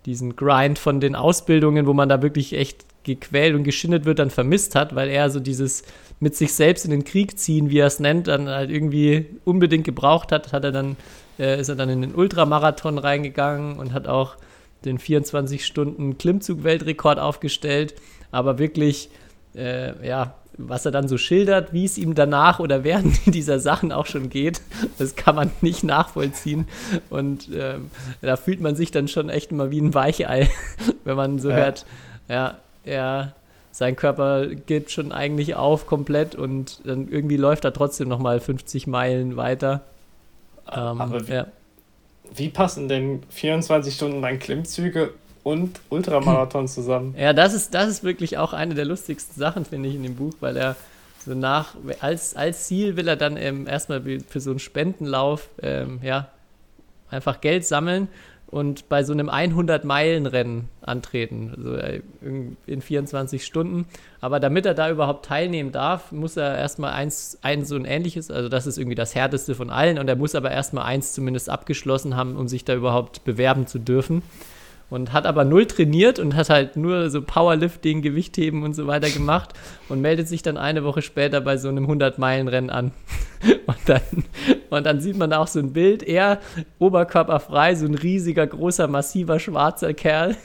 diesen Grind von den Ausbildungen, wo man da wirklich echt gequält und geschindet wird, dann vermisst hat, weil er so dieses mit sich selbst in den Krieg ziehen, wie er es nennt, dann halt irgendwie unbedingt gebraucht hat, hat er dann, äh, ist er dann in den Ultramarathon reingegangen und hat auch den 24 Stunden Klimmzug-Weltrekord aufgestellt, aber wirklich, äh, ja, was er dann so schildert, wie es ihm danach oder während dieser Sachen auch schon geht, das kann man nicht nachvollziehen. Und ähm, da fühlt man sich dann schon echt immer wie ein Weichei, wenn man so ja. hört, ja, er, sein Körper geht schon eigentlich auf komplett und dann irgendwie läuft er trotzdem nochmal 50 Meilen weiter. Ähm, Aber wie, ja. wie passen denn 24 Stunden lang Klimmzüge und Ultramarathon zusammen. Ja, das ist, das ist wirklich auch eine der lustigsten Sachen, finde ich, in dem Buch, weil er so nach, als, als Ziel will er dann ähm, erstmal für so einen Spendenlauf, ähm, ja, einfach Geld sammeln und bei so einem 100-Meilen-Rennen antreten, also äh, in 24 Stunden. Aber damit er da überhaupt teilnehmen darf, muss er erstmal eins, ein so ein ähnliches, also das ist irgendwie das härteste von allen und er muss aber erstmal eins zumindest abgeschlossen haben, um sich da überhaupt bewerben zu dürfen und hat aber null trainiert und hat halt nur so Powerlifting, Gewichtheben und so weiter gemacht und meldet sich dann eine Woche später bei so einem 100-Meilen-Rennen an. Und dann, und dann sieht man auch so ein Bild, er oberkörperfrei, so ein riesiger, großer, massiver, schwarzer Kerl.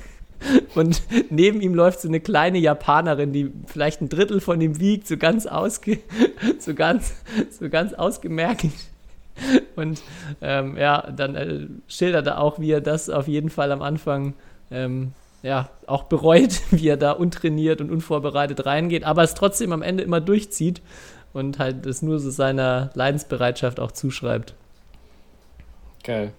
Und neben ihm läuft so eine kleine Japanerin, die vielleicht ein Drittel von ihm wiegt, so ganz ausge, so ganz, so ganz ausgemerkt Und ähm, ja, dann äh, schildert er auch, wie er das auf jeden Fall am Anfang ähm, ja, auch bereut, wie er da untrainiert und unvorbereitet reingeht, aber es trotzdem am Ende immer durchzieht und halt es nur so seiner Leidensbereitschaft auch zuschreibt. Geil.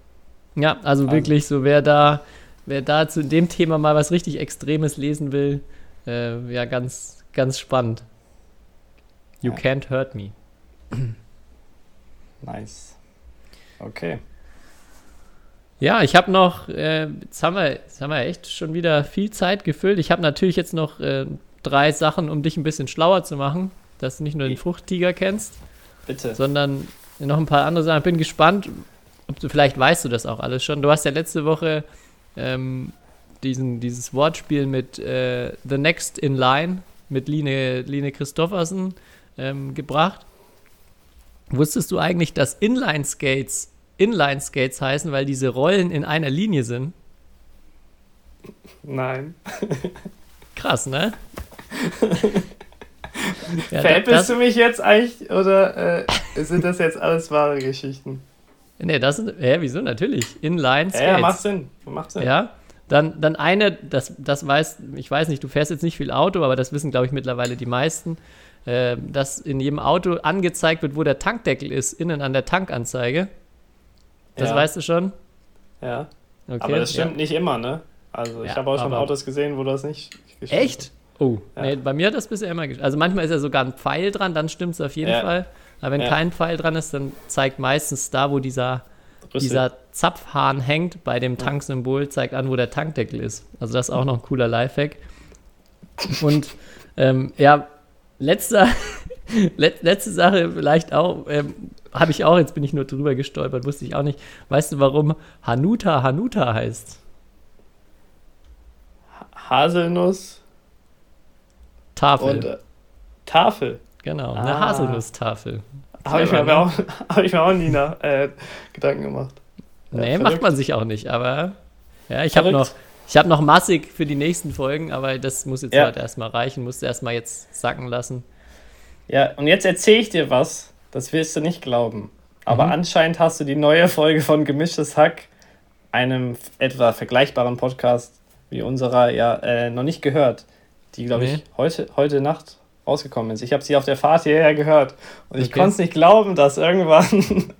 Ja, also, also wirklich so, wer da, wer da zu dem Thema mal was richtig Extremes lesen will, äh, ja, ganz, ganz spannend. You ja. can't hurt me. Nice. Okay. Ja, ich habe noch, äh, jetzt, haben wir, jetzt haben wir echt schon wieder viel Zeit gefüllt. Ich habe natürlich jetzt noch äh, drei Sachen, um dich ein bisschen schlauer zu machen, dass du nicht nur den Fruchttiger kennst, Bitte. sondern noch ein paar andere Sachen. Ich bin gespannt, ob du vielleicht weißt du das auch alles schon. Du hast ja letzte Woche ähm, diesen, dieses Wortspiel mit äh, The Next in Line mit Line, Line Christoffersen ähm, gebracht. Wusstest du eigentlich, dass Inline Skates Inline Skates heißen, weil diese Rollen in einer Linie sind? Nein. Krass, ne? ja, Veräppelst du mich jetzt eigentlich oder äh, sind das jetzt alles wahre Geschichten? Ne, das sind. Hä, wieso? Natürlich. Inline Skates. Ja, macht Sinn. Macht Sinn. Ja. Dann, dann eine, das, das weiß, ich weiß nicht, du fährst jetzt nicht viel Auto, aber das wissen, glaube ich, mittlerweile die meisten äh, dass in jedem Auto angezeigt wird, wo der Tankdeckel ist, innen an der Tankanzeige. Das ja. weißt du schon? Ja. Okay. Aber das stimmt ja. nicht immer, ne? Also ich ja, habe auch schon Autos gesehen, wo das nicht gestimmt Echt? Oh, nee, bei mir hat das bisher immer gestimmt. Also manchmal ist ja sogar ein Pfeil dran, dann stimmt es auf jeden Fall. Aber wenn kein Pfeil dran ist, dann zeigt meistens da, wo dieser, dieser Zapfhahn hängt, bei dem Tanksymbol, zeigt an, wo der Tankdeckel ist. Also das ist auch noch ein cooler Lifehack. Und ähm, ja, letzter, letzte Sache vielleicht auch, ähm, habe ich auch, jetzt bin ich nur drüber gestolpert, wusste ich auch nicht. Weißt du, warum Hanuta Hanuta heißt? Haselnuss. Tafel. Und, äh, Tafel. Genau, ah. eine Haselnusstafel. Habe ich, mir auch, hab ich mir auch nie nach, äh, Gedanken gemacht. Nee, äh, macht man sich auch nicht, aber ja, ich habe noch, ich habe noch massig für die nächsten Folgen, aber das muss jetzt ja. halt erstmal reichen, musst du erstmal jetzt sacken lassen. Ja, und jetzt erzähle ich dir was, das wirst du nicht glauben. Aber mhm. anscheinend hast du die neue Folge von Gemischtes Hack, einem etwa vergleichbaren Podcast wie unserer, ja, äh, noch nicht gehört. Die, glaube nee. ich, heute, heute Nacht rausgekommen ist. Ich habe sie auf der Fahrt hierher gehört und okay. ich konnte es nicht glauben, dass irgendwann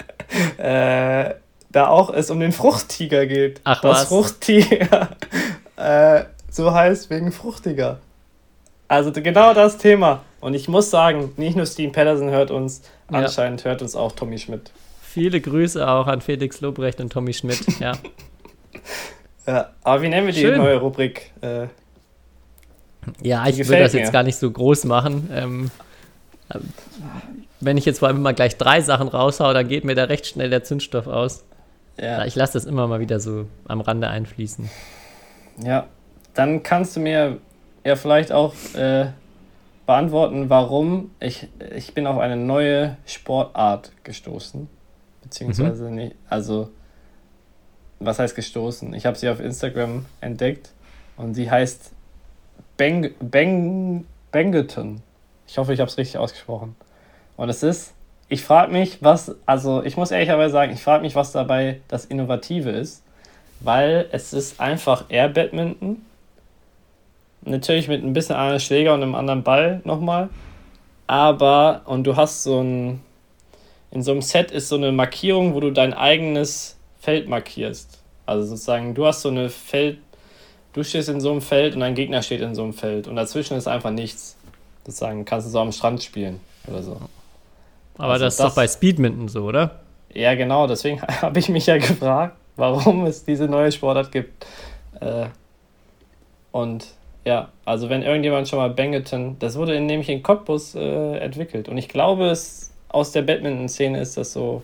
äh, da auch es um den Fruchttiger geht. Ach das was? Fruchttiger äh, so heißt wegen fruchtiger. Also genau das Thema. Und ich muss sagen, nicht nur Steven Pedersen hört uns, ja. anscheinend hört uns auch Tommy Schmidt. Viele Grüße auch an Felix Lobrecht und Tommy Schmidt, ja. ja, aber wie nennen wir die Schön. neue Rubrik? Äh, ja, ich würde das jetzt gar nicht so groß machen. Ähm, wenn ich jetzt vor allem mal gleich drei Sachen raushaue, dann geht mir da recht schnell der Zündstoff aus. Ja. Ich lasse das immer mal wieder so am Rande einfließen. Ja, dann kannst du mir ja vielleicht auch äh, beantworten, warum ich, ich bin auf eine neue Sportart gestoßen. Beziehungsweise Mhm. nicht, also was heißt gestoßen? Ich habe sie auf Instagram entdeckt und sie heißt Bang, Bang, Bangleton. Ich hoffe, ich habe es richtig ausgesprochen. Und es ist, ich frage mich, was, also ich muss ehrlicherweise sagen, ich frage mich, was dabei das Innovative ist, weil es ist einfach Air Badminton. Natürlich mit ein bisschen anderen Schläger und einem anderen Ball nochmal. Aber, und du hast so ein, in so einem Set ist so eine Markierung, wo du dein eigenes Feld markierst. Also sozusagen, du hast so eine Feld, du stehst in so einem Feld und dein Gegner steht in so einem Feld und dazwischen ist einfach nichts. Sozusagen kannst du so am Strand spielen oder so. Aber Also das ist das- doch bei Speedminton so, oder? Ja, genau, deswegen habe ich mich ja gefragt, warum es diese neue Sportart gibt. Äh, und ja, also wenn irgendjemand schon mal Bangleton, das wurde in, nämlich in Cottbus äh, entwickelt und ich glaube, es aus der Badminton-Szene ist das so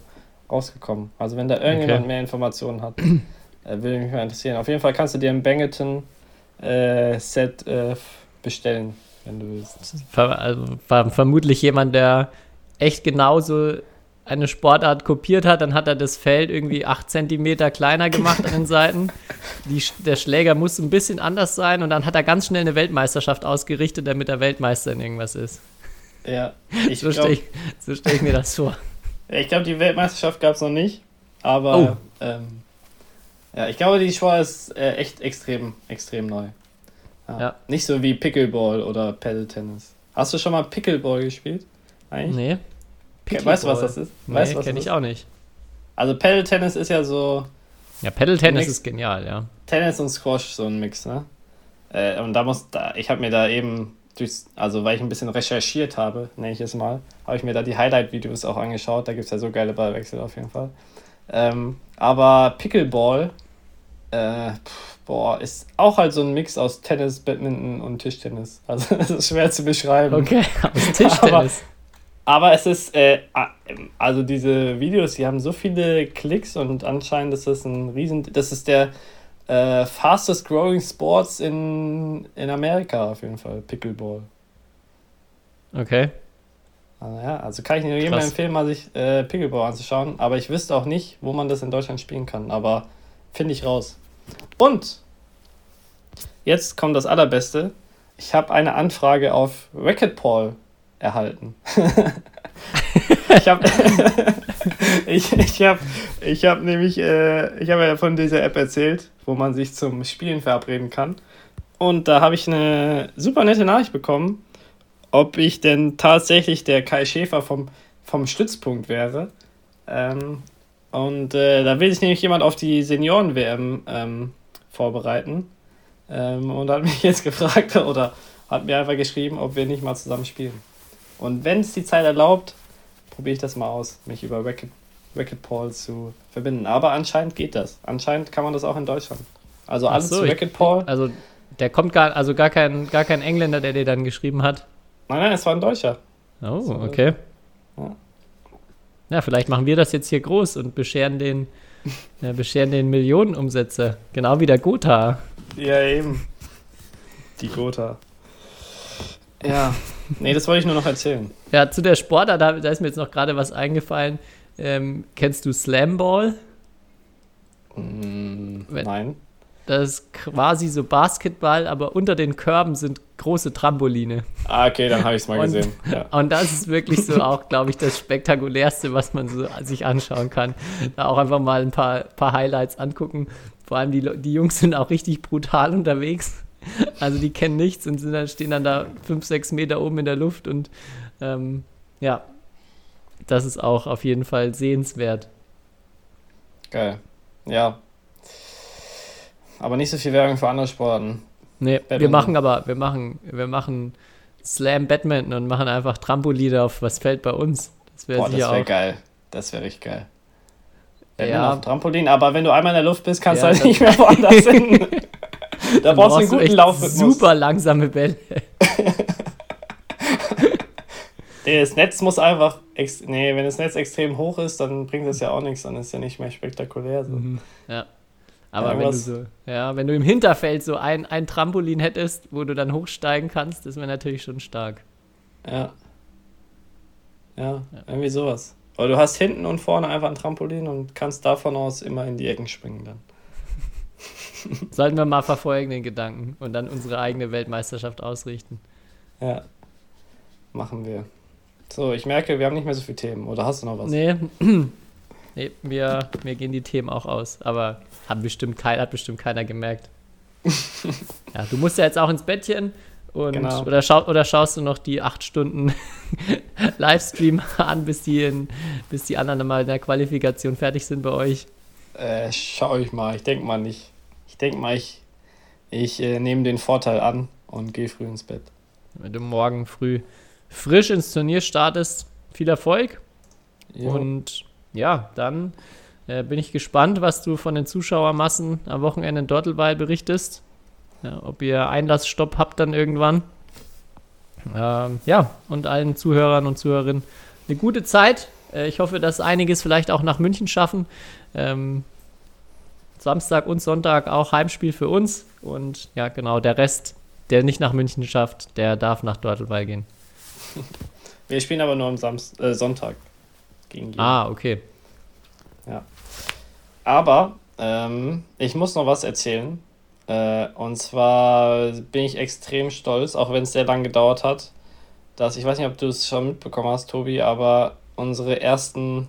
rausgekommen. Also wenn da irgendjemand Okay. mehr Informationen hat, äh, würde mich mal interessieren. Auf jeden Fall kannst du dir ein Bangleton-Set äh, bestellen, wenn du willst. Ver also ver vermutlich jemand, der echt genauso eine Sportart kopiert hat, dann hat er das Feld irgendwie 8 cm kleiner gemacht an den Seiten. Die, der Schläger muss ein bisschen anders sein und dann hat er ganz schnell eine Weltmeisterschaft ausgerichtet, damit er Weltmeister in irgendwas ist. Ja, ich So stelle ich, so stell ich mir das vor. Ich glaube, die Weltmeisterschaft gab es noch nicht, aber Oh. ähm, ja, ich glaube, die Sport ist äh, echt extrem, extrem neu. Ja. Ja. Nicht so wie Pickleball oder Paddle Tennis. Hast du schon mal Pickleball gespielt? Eigentlich? Nee. Ke- Weißt du, was das ist? weißt Nee, kenne das ich ist? auch nicht. Also Paddle Tennis ist ja so Ja, Pedal Tennis ist genial, ja. Tennis und Squash so ein Mix, ne? Äh, und da muss, da, ich habe mir da eben durchs, also weil ich ein bisschen recherchiert habe, nenne ich es mal, habe ich mir da die Highlight-Videos auch angeschaut. Da gibt es ja so geile Ballwechsel auf jeden Fall. Ähm, aber Pickleball, äh, pf, boah, ist auch halt so ein Mix aus Tennis, Badminton und Tischtennis. Also es ist schwer zu beschreiben. Okay, aus Tischtennis. Aber es ist, äh, also diese Videos, die haben so viele Klicks und anscheinend ist das ein riesen, das ist der äh, fastest growing Sports in, in Amerika auf jeden Fall, Pickleball. Okay. Also, ja, also kann ich nur jedem empfehlen, mal sich äh, Pickleball anzuschauen, aber ich wüsste auch nicht, wo man das in Deutschland spielen kann, aber finde ich raus. Und jetzt kommt das Allerbeste. Ich habe eine Anfrage auf Racquetball erhalten. ich habe ich, ich hab, ich hab nämlich, äh, ich habe ja von dieser App erzählt, wo man sich zum Spielen verabreden kann. Und da habe ich eine super nette Nachricht bekommen, ob ich denn tatsächlich der Kai Schäfer vom, vom Stützpunkt wäre. Ähm, und äh, da will sich nämlich jemand auf die Senioren-WM ähm, vorbereiten. Ähm, und hat mich jetzt gefragt oder hat mir einfach geschrieben, ob wir nicht mal zusammen spielen. Und wenn es die Zeit erlaubt, probiere ich das mal aus, mich über Racket, Racquetball zu verbinden. Aber anscheinend geht das. Anscheinend kann man das auch in Deutschland. Also alles so, ich- Racquetball. Also, der kommt gar, also gar kein, gar kein Engländer, der dir dann geschrieben hat. Nein, nein, es war ein Deutscher. Oh, okay. ja. Ja, vielleicht machen wir das jetzt hier groß und bescheren den, äh, bescheren den Millionenumsätze. Genau wie der Gotha. Ja, eben. Die Gotha. Ja. Nee, das wollte ich nur noch erzählen. Ja, zu der Sportart, da, da ist mir jetzt noch gerade was eingefallen. Ähm, kennst du Slamball? Mm, nein. Das ist quasi so Basketball, aber unter den Körben sind große Trampoline. Ah, okay, dann habe ich es mal Und- gesehen. Ja. Und das ist wirklich so auch, glaube ich, das Spektakulärste, was man so sich anschauen kann. Da auch einfach mal ein paar, paar Highlights angucken. Vor allem die, die Jungs sind auch richtig brutal unterwegs. Also die kennen nichts und sind dann, stehen dann da fünf, sechs Meter oben in der Luft und ähm, ja, das ist auch auf jeden Fall sehenswert. Geil. Ja. Aber nicht so viel Werbung für andere Sportarten. Nee, wir Badminton. machen aber, wir machen, wir machen Slam Badminton und machen einfach Trampoline auf was fällt bei uns. Das wäre das auch. geil. Das wäre richtig geil. Ja. Ja. Auf Trampolin, aber wenn du einmal in der Luft bist, kannst Ja, du halt nicht mehr woanders hin. Da brauchst du einen guten Laufrhythmus. Super langsame Bälle. Das Netz muss einfach. Nee, wenn das Netz extrem hoch ist, dann bringt das ja auch nichts, dann ist ja nicht mehr spektakulär. So. Ja. Aber wenn du so, ja, wenn du im Hinterfeld so ein, ein Trampolin hättest, wo du dann hochsteigen kannst, das wäre natürlich schon stark. Ja. Ja, irgendwie sowas. Aber du hast hinten und vorne einfach ein Trampolin und kannst davon aus immer in die Ecken springen dann. Sollten wir mal verfolgen, den Gedanken, und dann unsere eigene Weltmeisterschaft ausrichten. Ja. Machen wir. So, ich merke, wir haben nicht mehr so viele Themen. Oder hast du noch was? Nee, nee mir, mir gehen die Themen auch aus, aber hat bestimmt, kein, hat bestimmt keiner gemerkt. ja, du musst ja jetzt auch ins Bettchen. Und, Genau. oder, schau, oder schaust du noch die acht Stunden Livestream an, bis die, in, bis die anderen mal in der Qualifikation fertig sind bei euch? Äh, schau ich mal. Ich denke mal nicht. Ich denke mal, ich, ich äh, nehme den Vorteil an und gehe früh ins Bett. Wenn du morgen früh frisch ins Turnier startest, viel Erfolg. Jo. Und ja, dann äh, bin ich gespannt, was du von den Zuschauermassen am Wochenende in Dortelweil berichtest. Ja, ob ihr Einlassstopp habt dann irgendwann. Ähm, ja, und allen Zuhörern und Zuhörerinnen eine gute Zeit. Äh, ich hoffe, dass einiges vielleicht auch nach München schaffen. Ähm, Samstag und Sonntag auch Heimspiel für uns. Und ja, genau, der Rest, der nicht nach München schafft, der darf nach Dortelweil gehen. Wir spielen aber nur am Samst äh, Sonntag gegen Jena. Ah, okay. Aber ähm, ich muss noch was erzählen. Äh, und zwar bin ich extrem stolz, auch wenn es sehr lang gedauert hat, dass ich weiß nicht, ob du es schon mitbekommen hast, Tobi, aber unsere ersten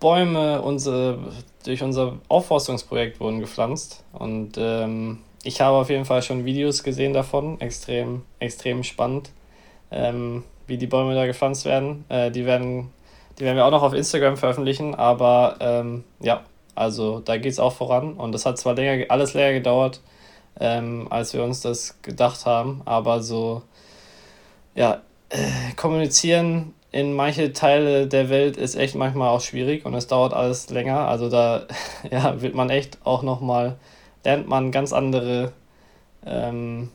Bäume unsere, durch unser Aufforstungsprojekt wurden gepflanzt. Und ähm, ich habe auf jeden Fall schon Videos gesehen davon. Extrem, extrem spannend, ähm, wie die Bäume da gepflanzt werden. Äh, die werden. Die werden wir auch noch auf Instagram veröffentlichen, aber ähm, ja, also da geht es auch voran und das hat zwar länger, alles länger gedauert, ähm, als wir uns das gedacht haben, aber so, ja, äh, kommunizieren in manche Teile der Welt ist echt manchmal auch schwierig und es dauert alles länger. Also da ja, wird man echt auch nochmal, lernt man ganz andere ähm,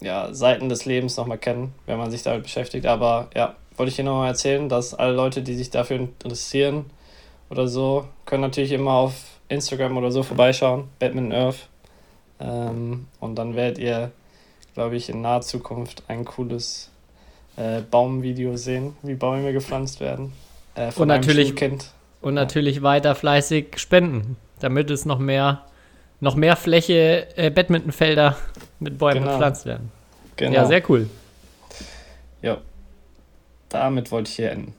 ja, Seiten des Lebens nochmal kennen, wenn man sich damit beschäftigt. Aber ja, wollte ich dir nochmal erzählen, dass alle Leute, die sich dafür interessieren oder so, können natürlich immer auf Instagram oder so vorbeischauen, Batman Earth. Ähm, und dann werdet ihr, glaube ich, in naher Zukunft ein cooles äh, Baumvideo sehen, wie Bäume gepflanzt werden. Äh, von Und einem natürlich- Schulkind. Und natürlich weiter fleißig spenden, damit es noch mehr, noch mehr Fläche äh, Badmintonfelder mit Bäumen Genau. gepflanzt werden. Genau. Ja, sehr cool. Ja. Damit wollte ich hier enden.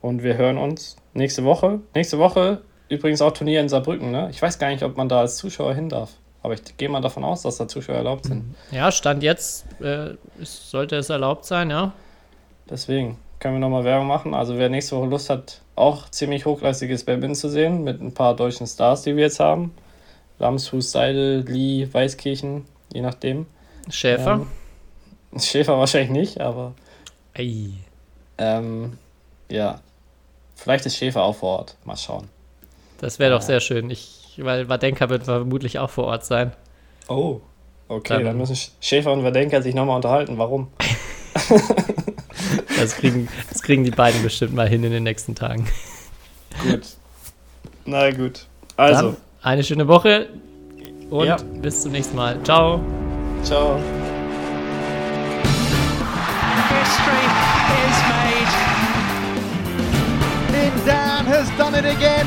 Und wir hören uns nächste Woche. Nächste Woche übrigens auch Turnier in Saarbrücken, ne? Ich weiß gar nicht, ob man da als Zuschauer hin darf. Aber ich gehe mal davon aus, dass da Zuschauer erlaubt sind. Ja, Stand jetzt äh, sollte es erlaubt sein, ja. Deswegen können wir nochmal Werbung machen. Also wer nächste Woche Lust hat, auch ziemlich hochklassiges Badminton zu sehen, mit ein paar deutschen Stars, die wir jetzt haben. Lamshus, Seidel, Lee, Weißkirchen, je nachdem. Schäfer. Ähm, Schäfer wahrscheinlich nicht, aber Ei. ähm, ja. Vielleicht ist Schäfer auch vor Ort. Mal schauen. Das wäre doch Ja. sehr schön. Ich, weil Wadenka wird vermutlich auch vor Ort sein. Oh. Okay, Dann- dann, müssen Sch- Schäfer und Verdenker sich nochmal unterhalten. Warum? Das kriegen, das kriegen die beiden bestimmt mal hin in den nächsten Tagen. Gut. Na gut. Also, Dann eine schöne Woche und Ja. bis zum nächsten Mal. Ciao. ciao. History is made. Lin Dan has done it again.